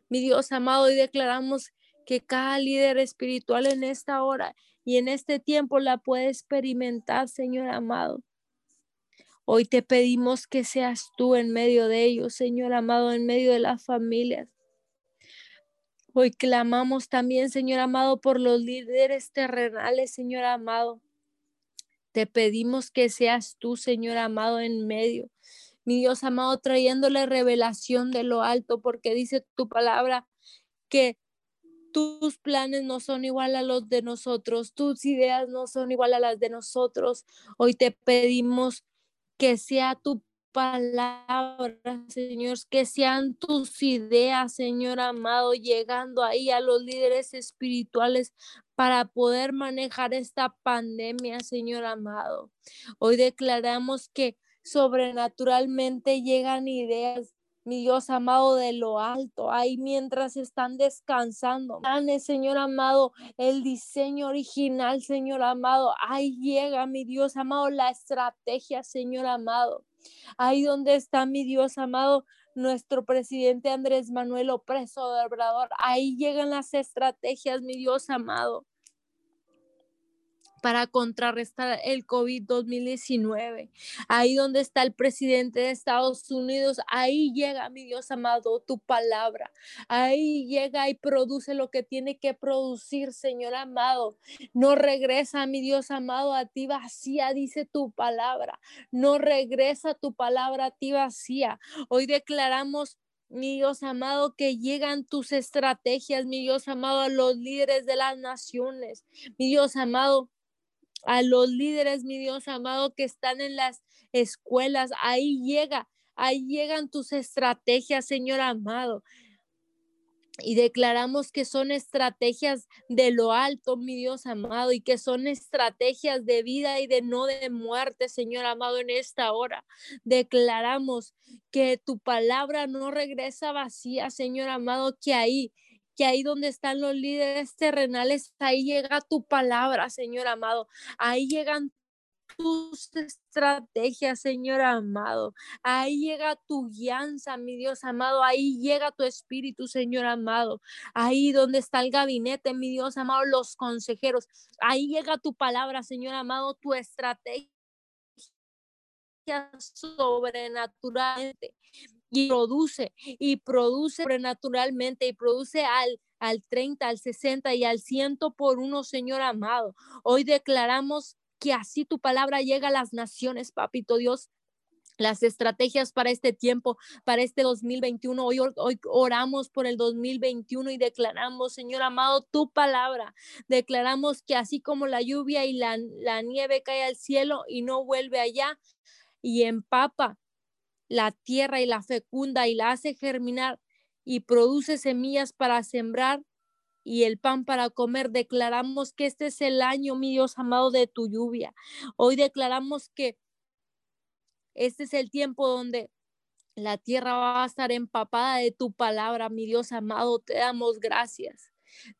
mi Dios amado, y declaramos que cada líder espiritual en esta hora y en este tiempo la puede experimentar, Señor amado. Hoy te pedimos que seas tú en medio de ellos, Señor amado, en medio de las familias. Hoy clamamos también, Señor amado, por los líderes terrenales, Señor amado. Te pedimos que seas tú, Señor amado, en medio. Mi Dios amado, trayéndole revelación de lo alto, porque dice tu palabra que tus planes no son igual a los de nosotros, tus ideas no son igual a las de nosotros. Hoy te pedimos que sea tu palabra, Señor, que sean tus ideas, Señor amado, llegando ahí a los líderes espirituales para poder manejar esta pandemia, Señor amado. Hoy declaramos que sobrenaturalmente llegan ideas mi Dios amado, de lo alto, ahí mientras están descansando. Dale, Señor amado, el diseño original, Señor amado. Ahí llega, mi Dios amado, la estrategia, Señor amado. Ahí donde está mi Dios amado, nuestro presidente Andrés Manuel Opreso Obrador. Ahí llegan las estrategias, mi Dios amado para contrarrestar el COVID-2019. Ahí donde está el presidente de Estados Unidos, ahí llega, mi Dios amado, tu palabra. Ahí llega y produce lo que tiene que producir, Señor amado. No regresa, mi Dios amado, a ti vacía, dice tu palabra. No regresa tu palabra a ti vacía. Hoy declaramos mi Dios amado, que llegan tus estrategias, mi Dios amado, a los líderes de las naciones, mi Dios amado, a los líderes, mi Dios amado, que están en las escuelas. Ahí llega, ahí llegan tus estrategias, Señor amado. Y declaramos que son estrategias de lo alto, mi Dios amado, y que son estrategias de vida y de no de muerte, Señor amado, en esta hora. Declaramos que tu palabra no regresa vacía, Señor amado, que ahí que ahí donde están los líderes terrenales, ahí llega tu palabra, Señor amado. Ahí llegan tus estrategias, Señor amado. Ahí llega tu guianza, mi Dios amado. Ahí llega tu espíritu, Señor amado. Ahí donde está el gabinete, mi Dios amado, los consejeros. Ahí llega tu palabra, Señor amado, tu estrategia sobrenaturalmente y produce y produce sobrenaturalmente y produce al al 30, al 60 y al 100 por uno, Señor amado. Hoy declaramos que así tu palabra llega a las naciones, papito Dios las estrategias para este tiempo, para este 2021. Hoy, hoy oramos por el 2021 y declaramos, Señor amado, tu palabra. Declaramos que así como la lluvia y la, la nieve cae al cielo y no vuelve allá y empapa la tierra y la fecunda y la hace germinar y produce semillas para sembrar y el pan para comer. Declaramos que este es el año, mi Dios amado, de tu lluvia. Hoy declaramos que este es el tiempo donde la tierra va a estar empapada de tu palabra, mi Dios amado. Te damos gracias.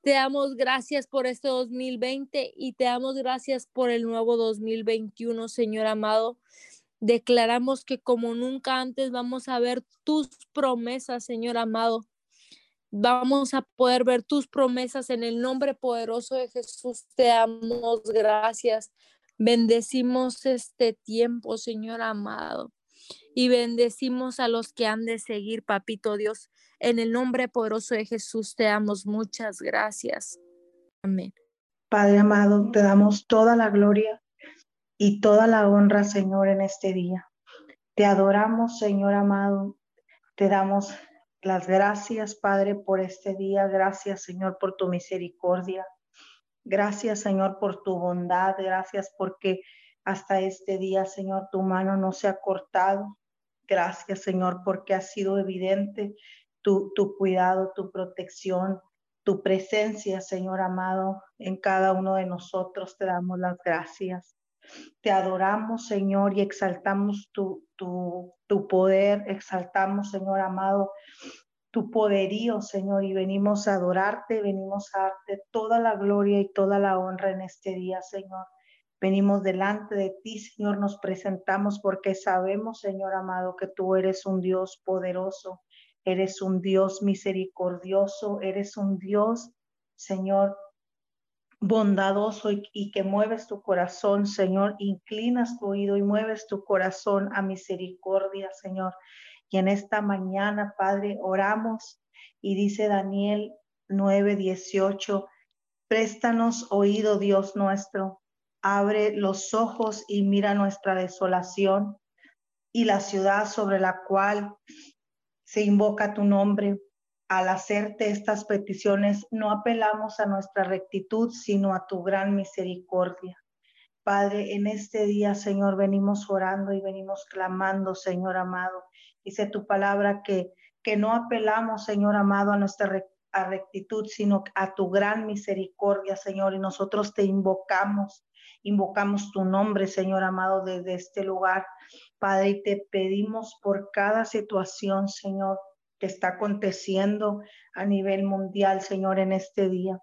Te damos gracias por este 2020 y te damos gracias por el nuevo 2021, Señor amado. Declaramos que como nunca antes vamos a ver tus promesas, Señor amado. Vamos a poder ver tus promesas en el nombre poderoso de Jesús. Te damos gracias. Bendecimos este tiempo, Señor amado y bendecimos a los que han de seguir, papito Dios. En el nombre poderoso de Jesús te damos muchas gracias. Amén. Padre amado, te damos toda la gloria y toda la honra, Señor, en este día. Te adoramos, Señor amado. Te damos las gracias, Padre, por este día. Gracias, Señor, por tu misericordia. Gracias, Señor, por tu bondad. Gracias porque hasta este día, Señor, tu mano no se ha cortado. Gracias, Señor, porque ha sido evidente tu, cuidado, tu protección, tu presencia, Señor amado, en cada uno de nosotros. Te damos las gracias. Te adoramos, Señor, y exaltamos tu, tu, tu poder, exaltamos, Señor amado, tu poderío, Señor, y venimos a adorarte, venimos a darte toda la gloria y toda la honra en este día, Señor. Venimos delante de ti, Señor, nos presentamos porque sabemos, Señor amado, que tú eres un Dios poderoso, eres un Dios misericordioso, eres un Dios, Señor, bondadoso y, que mueves tu corazón, Señor, inclinas tu oído y mueves tu corazón a misericordia, Señor. Y en esta mañana, Padre, oramos y dice Daniel 9:18, préstanos oído, Dios nuestro abre los ojos y mira nuestra desolación y la ciudad sobre la cual se invoca tu nombre. Al hacerte estas peticiones, no apelamos a nuestra rectitud, sino a tu gran misericordia. Padre, en este día, Señor, venimos orando y venimos clamando, Señor amado. Dice tu palabra que, que no apelamos, Señor amado, a nuestra rectitud, sino a tu gran misericordia, Señor. Y nosotros te invocamos Invocamos tu nombre, Señor amado, desde este lugar. Padre, y te pedimos por cada situación, Señor, que está aconteciendo a nivel mundial, Señor, en este día.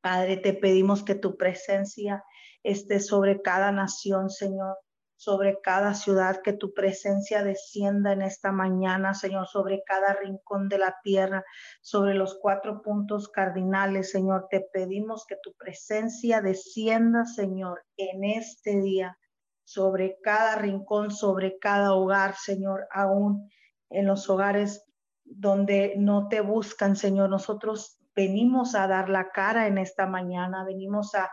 Padre, te pedimos que tu presencia esté sobre cada nación, Señor sobre cada ciudad, que tu presencia descienda en esta mañana, Señor, sobre cada rincón de la tierra, sobre los cuatro puntos cardinales, Señor. Te pedimos que tu presencia descienda, Señor, en este día, sobre cada rincón, sobre cada hogar, Señor, aún en los hogares donde no te buscan, Señor. Nosotros venimos a dar la cara en esta mañana, venimos a,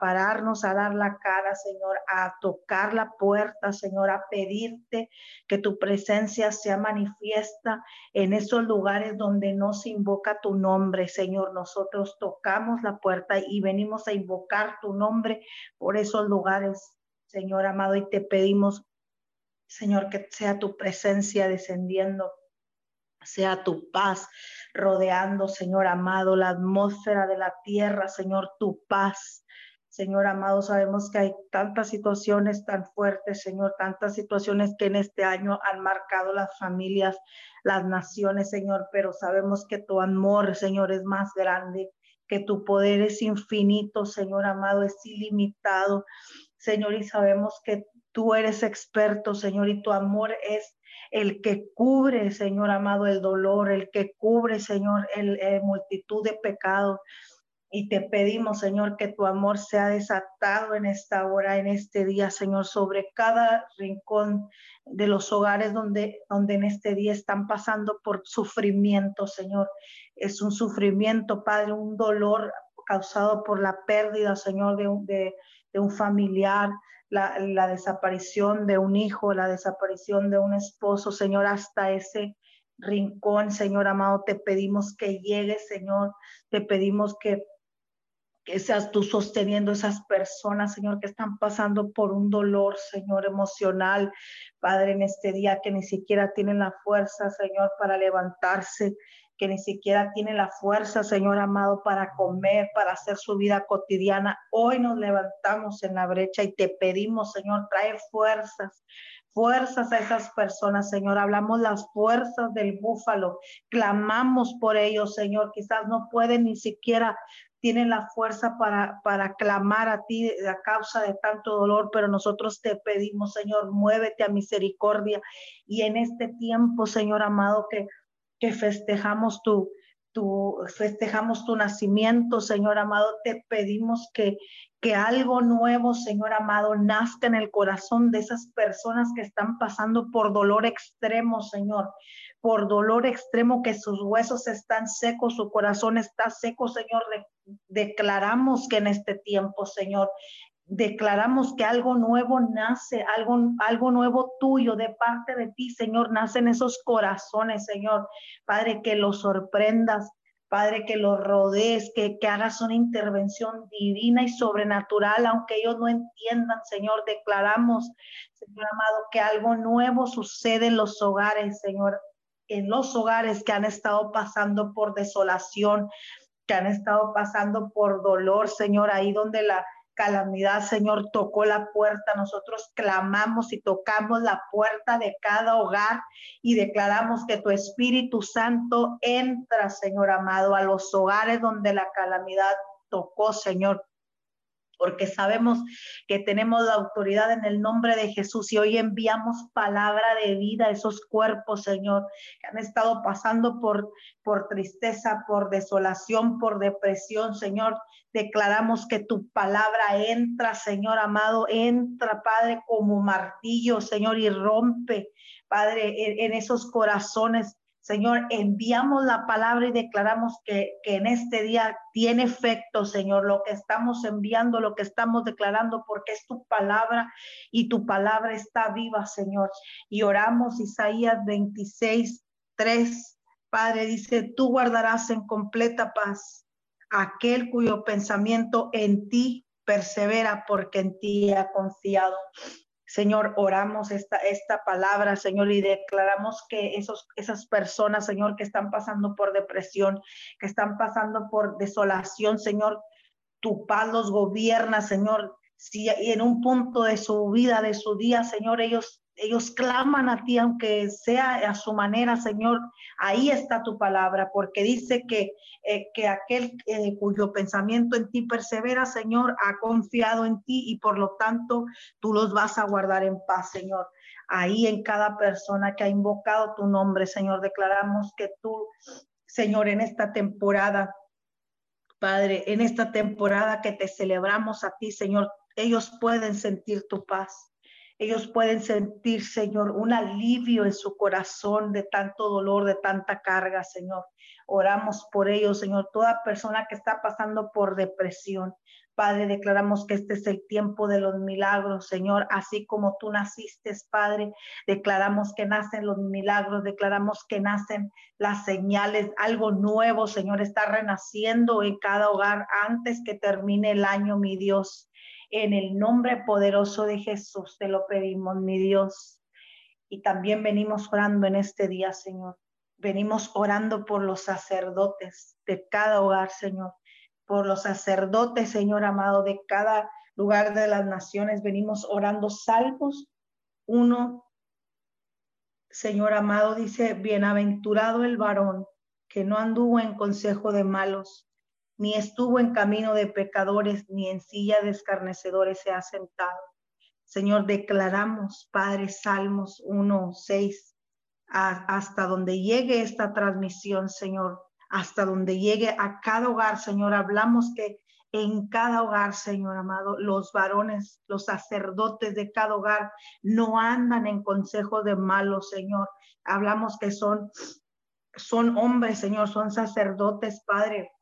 pararnos, a dar la cara, Señor, a tocar la puerta, Señor, a pedirte que tu presencia sea manifiesta en esos lugares donde no se invoca tu nombre, Señor. Nosotros tocamos la puerta y venimos a invocar tu nombre por esos lugares, Señor amado, y te pedimos, Señor, que sea tu presencia descendiendo sea tu paz rodeando, Señor amado, la atmósfera de la tierra, Señor, tu paz. Señor amado, sabemos que hay tantas situaciones tan fuertes, Señor, tantas situaciones que en este año han marcado las familias, las naciones, Señor, pero sabemos que tu amor, Señor, es más grande, que tu poder es infinito, Señor amado, es ilimitado, Señor, y sabemos que tú eres experto, Señor, y tu amor es el que cubre, Señor amado, el dolor, el que cubre, Señor, el, multitud de pecados. Y te pedimos, Señor, que tu amor sea desatado en esta hora, en este día, Señor, sobre cada rincón de los hogares donde, donde en este día están pasando por sufrimiento, Señor. Es un sufrimiento, Padre, un dolor causado por la pérdida, Señor, de un, de un familiar, la, desaparición de un hijo, la desaparición de un esposo, Señor, hasta ese rincón, Señor amado, te pedimos que llegue, Señor, te pedimos que que seas tú sosteniendo esas personas, Señor, que están pasando por un dolor, Señor, emocional, Padre, en este día que ni siquiera tienen la fuerza, Señor, para levantarse, que ni siquiera tienen la fuerza, Señor amado, para comer, para hacer su vida cotidiana. Hoy nos levantamos en la brecha y te pedimos, Señor, trae fuerzas, fuerzas a esas personas, Señor. Hablamos las fuerzas del búfalo, clamamos por ellos, Señor. Quizás no pueden ni siquiera tienen la fuerza para, para clamar a ti a causa de tanto dolor, pero nosotros te pedimos, Señor, muévete a misericordia. Y en este tiempo, Señor amado, que, que festejamos tu, tu, festejamos tu nacimiento, Señor amado, te pedimos que, que algo nuevo, Señor amado, nazca en el corazón de esas personas que están pasando por dolor extremo, Señor por dolor extremo que sus huesos están secos, su corazón está seco, Señor. declaramos que en este tiempo, Señor, declaramos que algo nuevo nace, algo, algo nuevo tuyo de parte de ti, Señor, nace en esos corazones, Señor. Padre, que los sorprendas, Padre, que los rodees, que, que hagas una intervención divina y sobrenatural, aunque ellos no entiendan, Señor, declaramos, Señor amado, que algo nuevo sucede en los hogares, Señor en los hogares que han estado pasando por desolación, que han estado pasando por dolor, Señor, ahí donde la calamidad, Señor, tocó la puerta. Nosotros clamamos y tocamos la puerta de cada hogar y declaramos que tu Espíritu Santo entra, Señor amado, a los hogares donde la calamidad tocó, Señor porque sabemos que tenemos la autoridad en el nombre de Jesús y hoy enviamos palabra de vida a esos cuerpos, Señor, que han estado pasando por, por tristeza, por desolación, por depresión, Señor. Declaramos que tu palabra entra, Señor amado, entra, Padre, como martillo, Señor, y rompe, Padre, en esos corazones Señor, enviamos la palabra y declaramos que, en este día tiene efecto, Señor, lo que estamos enviando, lo que estamos declarando, porque es tu palabra y tu palabra está viva, Señor. Y oramos Isaías 26, 3. Padre, dice, tú guardarás en completa paz aquel cuyo pensamiento en ti persevera porque en ti ha confiado. Señor, oramos esta, esta palabra, Señor, y declaramos que esos, esas personas, Señor, que están pasando por depresión, que están pasando por desolación, Señor, tu paz los gobierna, Señor. Si en un punto de su vida, de su día, Señor, ellos ellos claman a ti, aunque sea a su manera, Señor. Ahí está tu palabra, porque dice que, eh, que aquel eh, cuyo pensamiento en ti persevera, Señor, ha confiado en ti y por lo tanto tú los vas a guardar en paz, Señor. Ahí en cada persona que ha invocado tu nombre, Señor, declaramos que tú, Señor, en esta temporada, Padre, en esta temporada que te celebramos a ti, Señor, ellos pueden sentir tu paz ellos pueden sentir, Señor, un alivio en su corazón de tanto dolor, de tanta carga, Señor. Oramos por ellos, Señor. Toda persona que está pasando por depresión, Padre, declaramos que este es el tiempo de los milagros, Señor, así como tú naciste, Padre, declaramos que nacen los milagros, declaramos que nacen las señales, algo nuevo, Señor, está renaciendo en cada hogar antes que termine el año, mi Dios. En el nombre poderoso de Jesús te lo pedimos, mi Dios. Y también venimos orando en este día, Señor. Venimos orando por los sacerdotes de cada hogar, Señor. Por los sacerdotes, Señor amado, de cada lugar de las naciones. Venimos orando salvos. Uno, Señor amado, dice, bienaventurado el varón que no anduvo en consejo de malos, ni estuvo en camino de pecadores, ni en silla de escarnecedores se ha sentado. Señor, declaramos, Padre, Salmos 1, 6, hasta donde llegue esta transmisión, Señor, hasta donde llegue a cada hogar, Señor, hablamos que en cada hogar, Señor amado, los varones, los sacerdotes de cada hogar no andan en consejo de malos, Señor. Hablamos que son, son hombres, Señor, son sacerdotes, Padre,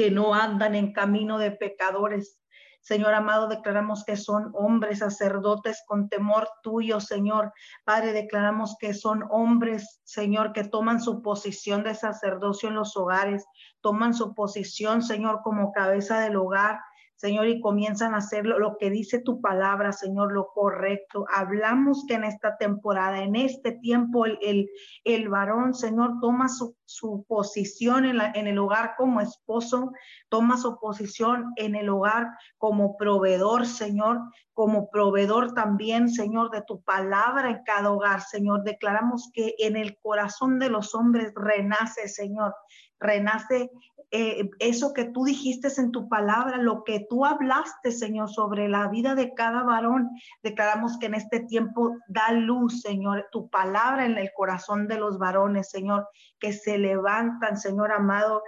que no andan en camino de pecadores, Señor amado, declaramos que son hombres sacerdotes con temor tuyo, Señor. Padre, declaramos que son hombres, Señor, que toman su posición de sacerdocio en los hogares, toman su posición, Señor, como cabeza del hogar. Señor, y comienzan a hacer lo, que dice tu palabra, Señor, lo correcto. Hablamos que en esta temporada, en este tiempo, el, el, varón, Señor, toma su, su posición en, la, en el hogar como esposo, toma su posición en el hogar como proveedor, Señor, como proveedor también, Señor, de tu palabra en cada hogar, Señor. Declaramos que en el corazón de los hombres renace, Señor, renace eh, eso que tú dijiste en tu palabra, lo que tú hablaste, Señor, sobre la vida de cada varón. Declaramos que en este tiempo da luz, Señor, tu palabra en el corazón de los varones, Señor, que se levantan, Señor amado,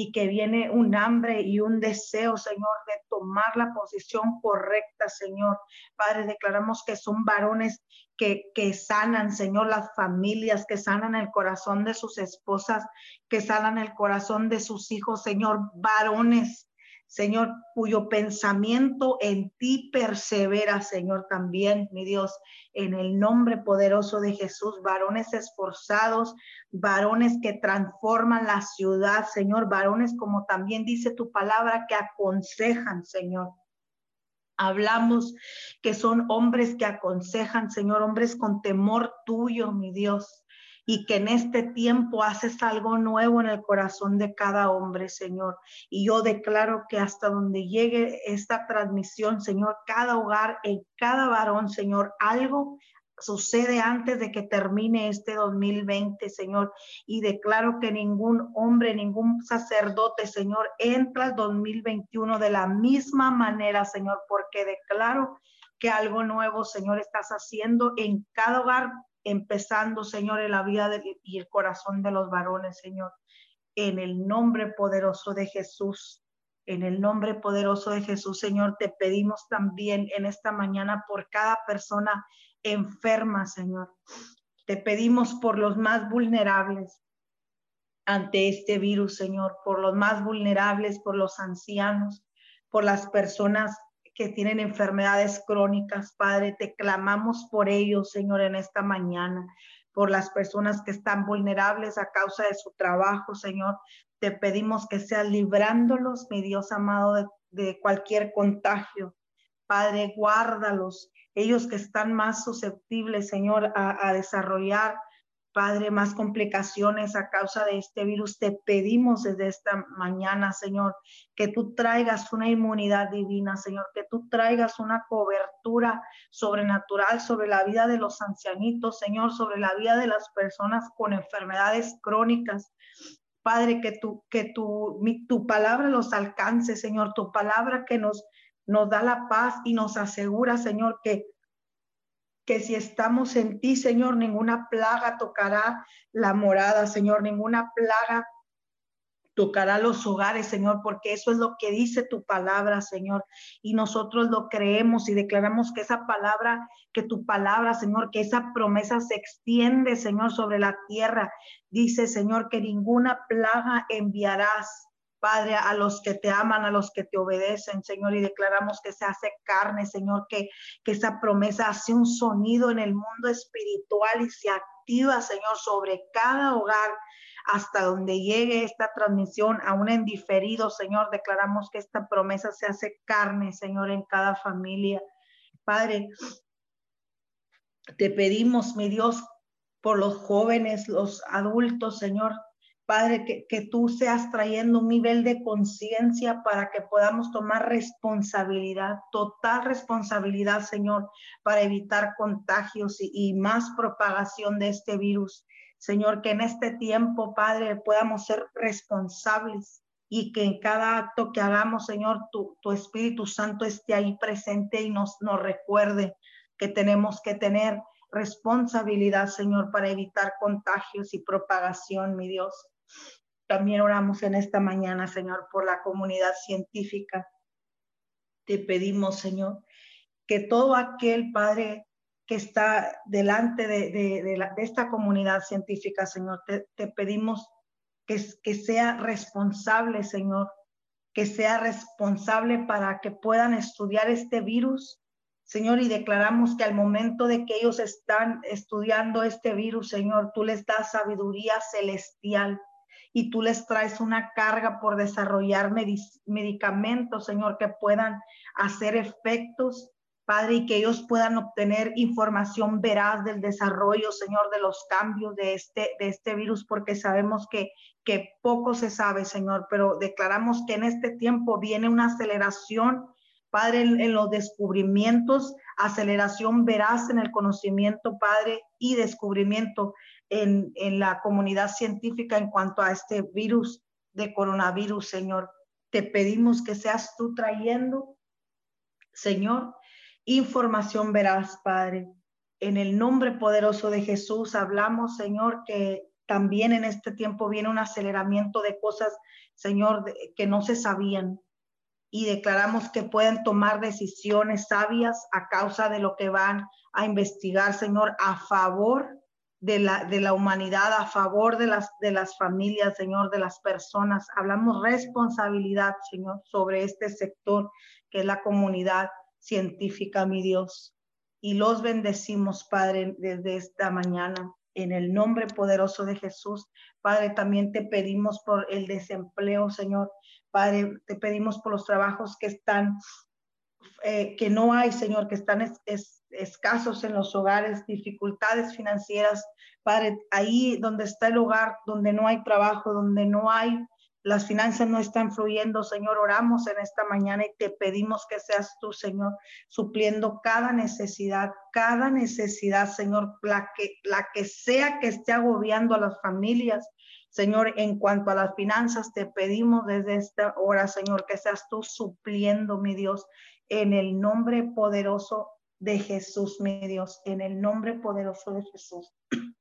y que viene un hambre y un deseo, Señor, de tomar la posición correcta, Señor. Padre, declaramos que son varones que, que sanan, Señor, las familias, que sanan el corazón de sus esposas, que sanan el corazón de sus hijos, Señor, varones Señor, cuyo pensamiento en ti persevera, Señor, también, mi Dios, en el nombre poderoso de Jesús, varones esforzados, varones que transforman la ciudad, Señor, varones como también dice tu palabra, que aconsejan, Señor. Hablamos que son hombres que aconsejan, Señor, hombres con temor tuyo, mi Dios y que en este tiempo haces algo nuevo en el corazón de cada hombre, Señor. Y yo declaro que hasta donde llegue esta transmisión, Señor, cada hogar, en cada varón, Señor, algo sucede antes de que termine este 2020, Señor. Y declaro que ningún hombre, ningún sacerdote, Señor, entra al 2021 de la misma manera, Señor, porque declaro que algo nuevo, Señor, estás haciendo en cada hogar empezando, Señor, en la vida y el corazón de los varones, Señor. En el nombre poderoso de Jesús, en el nombre poderoso de Jesús, Señor, te pedimos también en esta mañana por cada persona enferma, Señor. Te pedimos por los más vulnerables ante este virus, Señor, por los más vulnerables, por los ancianos, por las personas que tienen enfermedades crónicas, Padre, te clamamos por ellos, Señor, en esta mañana, por las personas que están vulnerables a causa de su trabajo, Señor. Te pedimos que seas librándolos, mi Dios amado, de, cualquier contagio. Padre, guárdalos, ellos que están más susceptibles, Señor, a desarrollar Padre, más complicaciones a causa de este virus. Te pedimos desde esta mañana, Señor, que tú traigas una inmunidad divina, Señor, que tú traigas una cobertura sobrenatural sobre la vida de los ancianitos, Señor, sobre la vida de las personas con enfermedades crónicas. Padre, que tu, que tu, tu palabra los alcance, Señor, tu palabra que nos, nos da la paz y nos asegura, Señor, que que si estamos en ti, Señor, ninguna plaga tocará la morada, Señor, ninguna plaga tocará los hogares, Señor, porque eso es lo que dice tu palabra, Señor. Y nosotros lo creemos y declaramos que esa palabra, que tu palabra, Señor, que esa promesa se extiende, Señor, sobre la tierra. Dice, Señor, que ninguna plaga enviarás Padre, a los que te aman, a los que te obedecen, Señor, y declaramos que se hace carne, Señor, que, que esa promesa hace un sonido en el mundo espiritual y se activa, Señor, sobre cada hogar hasta donde llegue esta transmisión, aún en diferido, Señor, declaramos que esta promesa se hace carne, Señor, en cada familia. Padre, te pedimos, mi Dios, por los jóvenes, los adultos, Señor, Padre, que, que tú seas trayendo un nivel de conciencia para que podamos tomar responsabilidad, total responsabilidad, Señor, para evitar contagios y, más propagación de este virus. Señor, que en este tiempo, Padre, podamos ser responsables y que en cada acto que hagamos, Señor, tu, tu Espíritu Santo esté ahí presente y nos, nos recuerde que tenemos que tener responsabilidad, Señor, para evitar contagios y propagación, mi Dios. También oramos en esta mañana, Señor, por la comunidad científica. Te pedimos, Señor, que todo aquel Padre que está delante de, esta comunidad científica, Señor, te, pedimos que, que sea responsable, Señor, que sea responsable para que puedan estudiar este virus. Señor, y declaramos que al momento de que ellos están estudiando este virus, Señor, tú les das sabiduría celestial y tú les traes una carga por desarrollar medicamentos, Señor, que puedan hacer efectos Padre, y que ellos puedan obtener información veraz del desarrollo, Señor, de los cambios de este, de este virus, porque sabemos que, que poco se sabe, Señor, pero declaramos que en este tiempo viene una aceleración, Padre, en, los descubrimientos, aceleración veraz en el conocimiento, Padre, y descubrimiento en, en la comunidad científica en cuanto a este virus de coronavirus, Señor. Te pedimos que seas tú trayendo, Señor, información verás, Padre. En el nombre poderoso de Jesús hablamos, Señor, que también en este tiempo viene un aceleramiento de cosas, Señor, que no se sabían. Y declaramos que pueden tomar decisiones sabias a causa de lo que van a investigar, Señor, a favor de la, de la humanidad, a favor de las, de las familias, Señor, de las personas. Hablamos responsabilidad, Señor, sobre este sector que es la comunidad científica, mi Dios. Y los bendecimos, Padre, desde esta mañana. En el nombre poderoso de Jesús, Padre, también te pedimos por el desempleo, Señor. Padre, te pedimos por los trabajos que están, eh, que no hay, Señor, que están escasos en los hogares, dificultades financieras. Padre, ahí donde está el hogar, donde no hay trabajo, donde no hay las finanzas no están fluyendo, Señor. Oramos en esta mañana y te pedimos que seas tú, Señor, supliendo cada necesidad, cada necesidad, Señor, la que, la que sea que esté agobiando a las familias. Señor, en cuanto a las finanzas, te pedimos desde esta hora, Señor, que seas tú supliendo, mi Dios, en el nombre poderoso de Jesús, mi Dios, en el nombre poderoso de Jesús.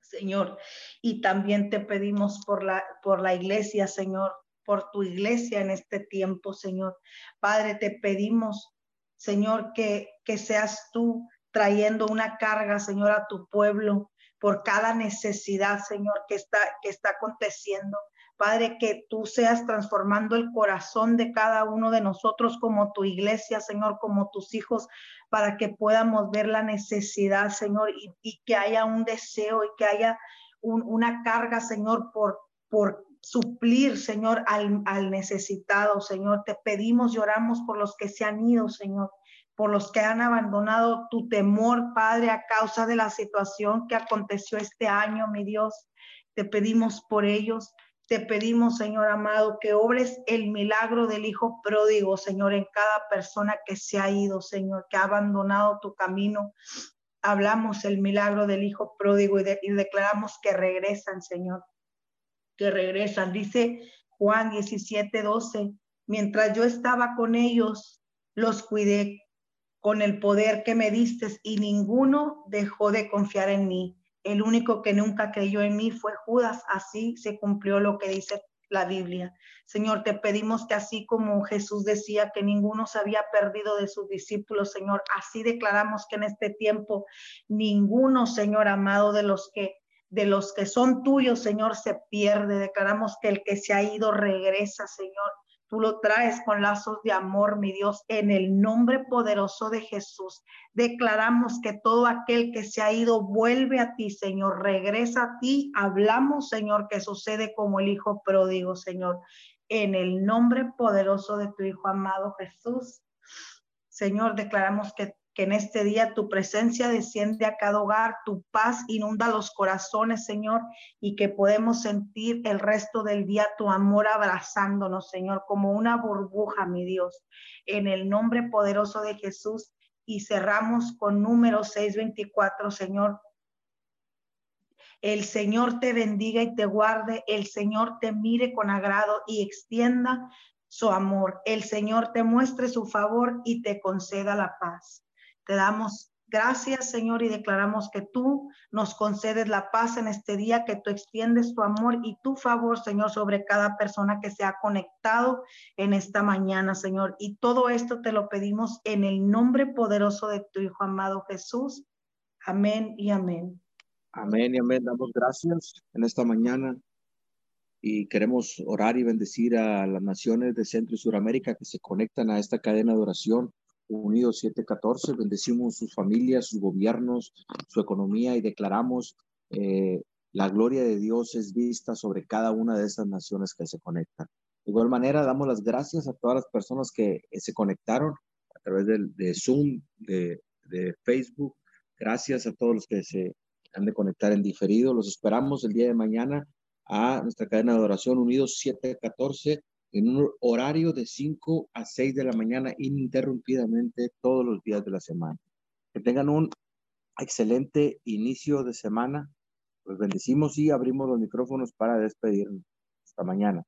Señor. Y también te pedimos por la, por la iglesia, Señor, por tu iglesia en este tiempo, Señor. Padre, te pedimos, Señor, que, que seas tú trayendo una carga, Señor, a tu pueblo por cada necesidad, Señor, que está, que está aconteciendo. Padre, que tú seas transformando el corazón de cada uno de nosotros como tu iglesia, Señor, como tus hijos, para que podamos ver la necesidad, Señor, y, que haya un deseo y que haya una carga, Señor, por, por suplir, Señor, al, al necesitado, Señor. Te pedimos y oramos por los que se han ido, Señor por los que han abandonado tu temor, Padre, a causa de la situación que aconteció este año, mi Dios. Te pedimos por ellos. Te pedimos, Señor amado, que obres el milagro del Hijo pródigo, Señor, en cada persona que se ha ido, Señor, que ha abandonado tu camino. Hablamos el milagro del Hijo pródigo y, declaramos que regresan, Señor, que regresan. Dice Juan 17, 12, mientras yo estaba con ellos, los cuidé con el poder que me diste y ninguno dejó de confiar en mí. El único que nunca creyó en mí fue Judas. Así se cumplió lo que dice la Biblia. Señor, te pedimos que así como Jesús decía que ninguno se había perdido de sus discípulos, Señor, así declaramos que en este tiempo ninguno, Señor amado, de los que de los que son tuyos, Señor, se pierde. Declaramos que el que se ha ido regresa, Señor. Tú lo traes con lazos de amor, mi Dios, en el nombre poderoso de Jesús. Declaramos que todo aquel que se ha ido vuelve a ti, Señor, regresa a ti. Hablamos, Señor, que sucede como el Hijo pródigo, Señor, en el nombre poderoso de tu Hijo amado Jesús. Señor, declaramos que que en este día tu presencia desciende a cada hogar, tu paz inunda los corazones, Señor, y que podemos sentir el resto del día tu amor abrazándonos, Señor, como una burbuja, mi Dios, en el nombre poderoso de Jesús. Y cerramos con número 624, Señor. El Señor te bendiga y te guarde, el Señor te mire con agrado y extienda su amor. El Señor te muestre su favor y te conceda la paz. Te damos gracias, Señor, y declaramos que tú nos concedes la paz en este día, que tú extiendes tu amor y tu favor, Señor, sobre cada persona que se ha conectado en esta mañana, Señor. Y todo esto te lo pedimos en el nombre poderoso de tu Hijo amado Jesús. Amén y amén. Amén y amén. Damos gracias en esta mañana y queremos orar y bendecir a las naciones de Centro y Suramérica que se conectan a esta cadena de oración Unidos 714. Bendecimos sus familias, sus gobiernos, su economía y declaramos eh, la gloria de Dios es vista sobre cada una de esas naciones que se conectan. De igual manera, damos las gracias a todas las personas que eh, se conectaron a través de, de Zoom, de, de Facebook. Gracias a todos los que se han de conectar en diferido. Los esperamos el día de mañana a nuestra cadena de oración Unidos 714 en un horario de 5 a 6 de la mañana ininterrumpidamente todos los días de la semana. Que tengan un excelente inicio de semana. Los bendecimos y abrimos los micrófonos para despedirnos. Hasta mañana.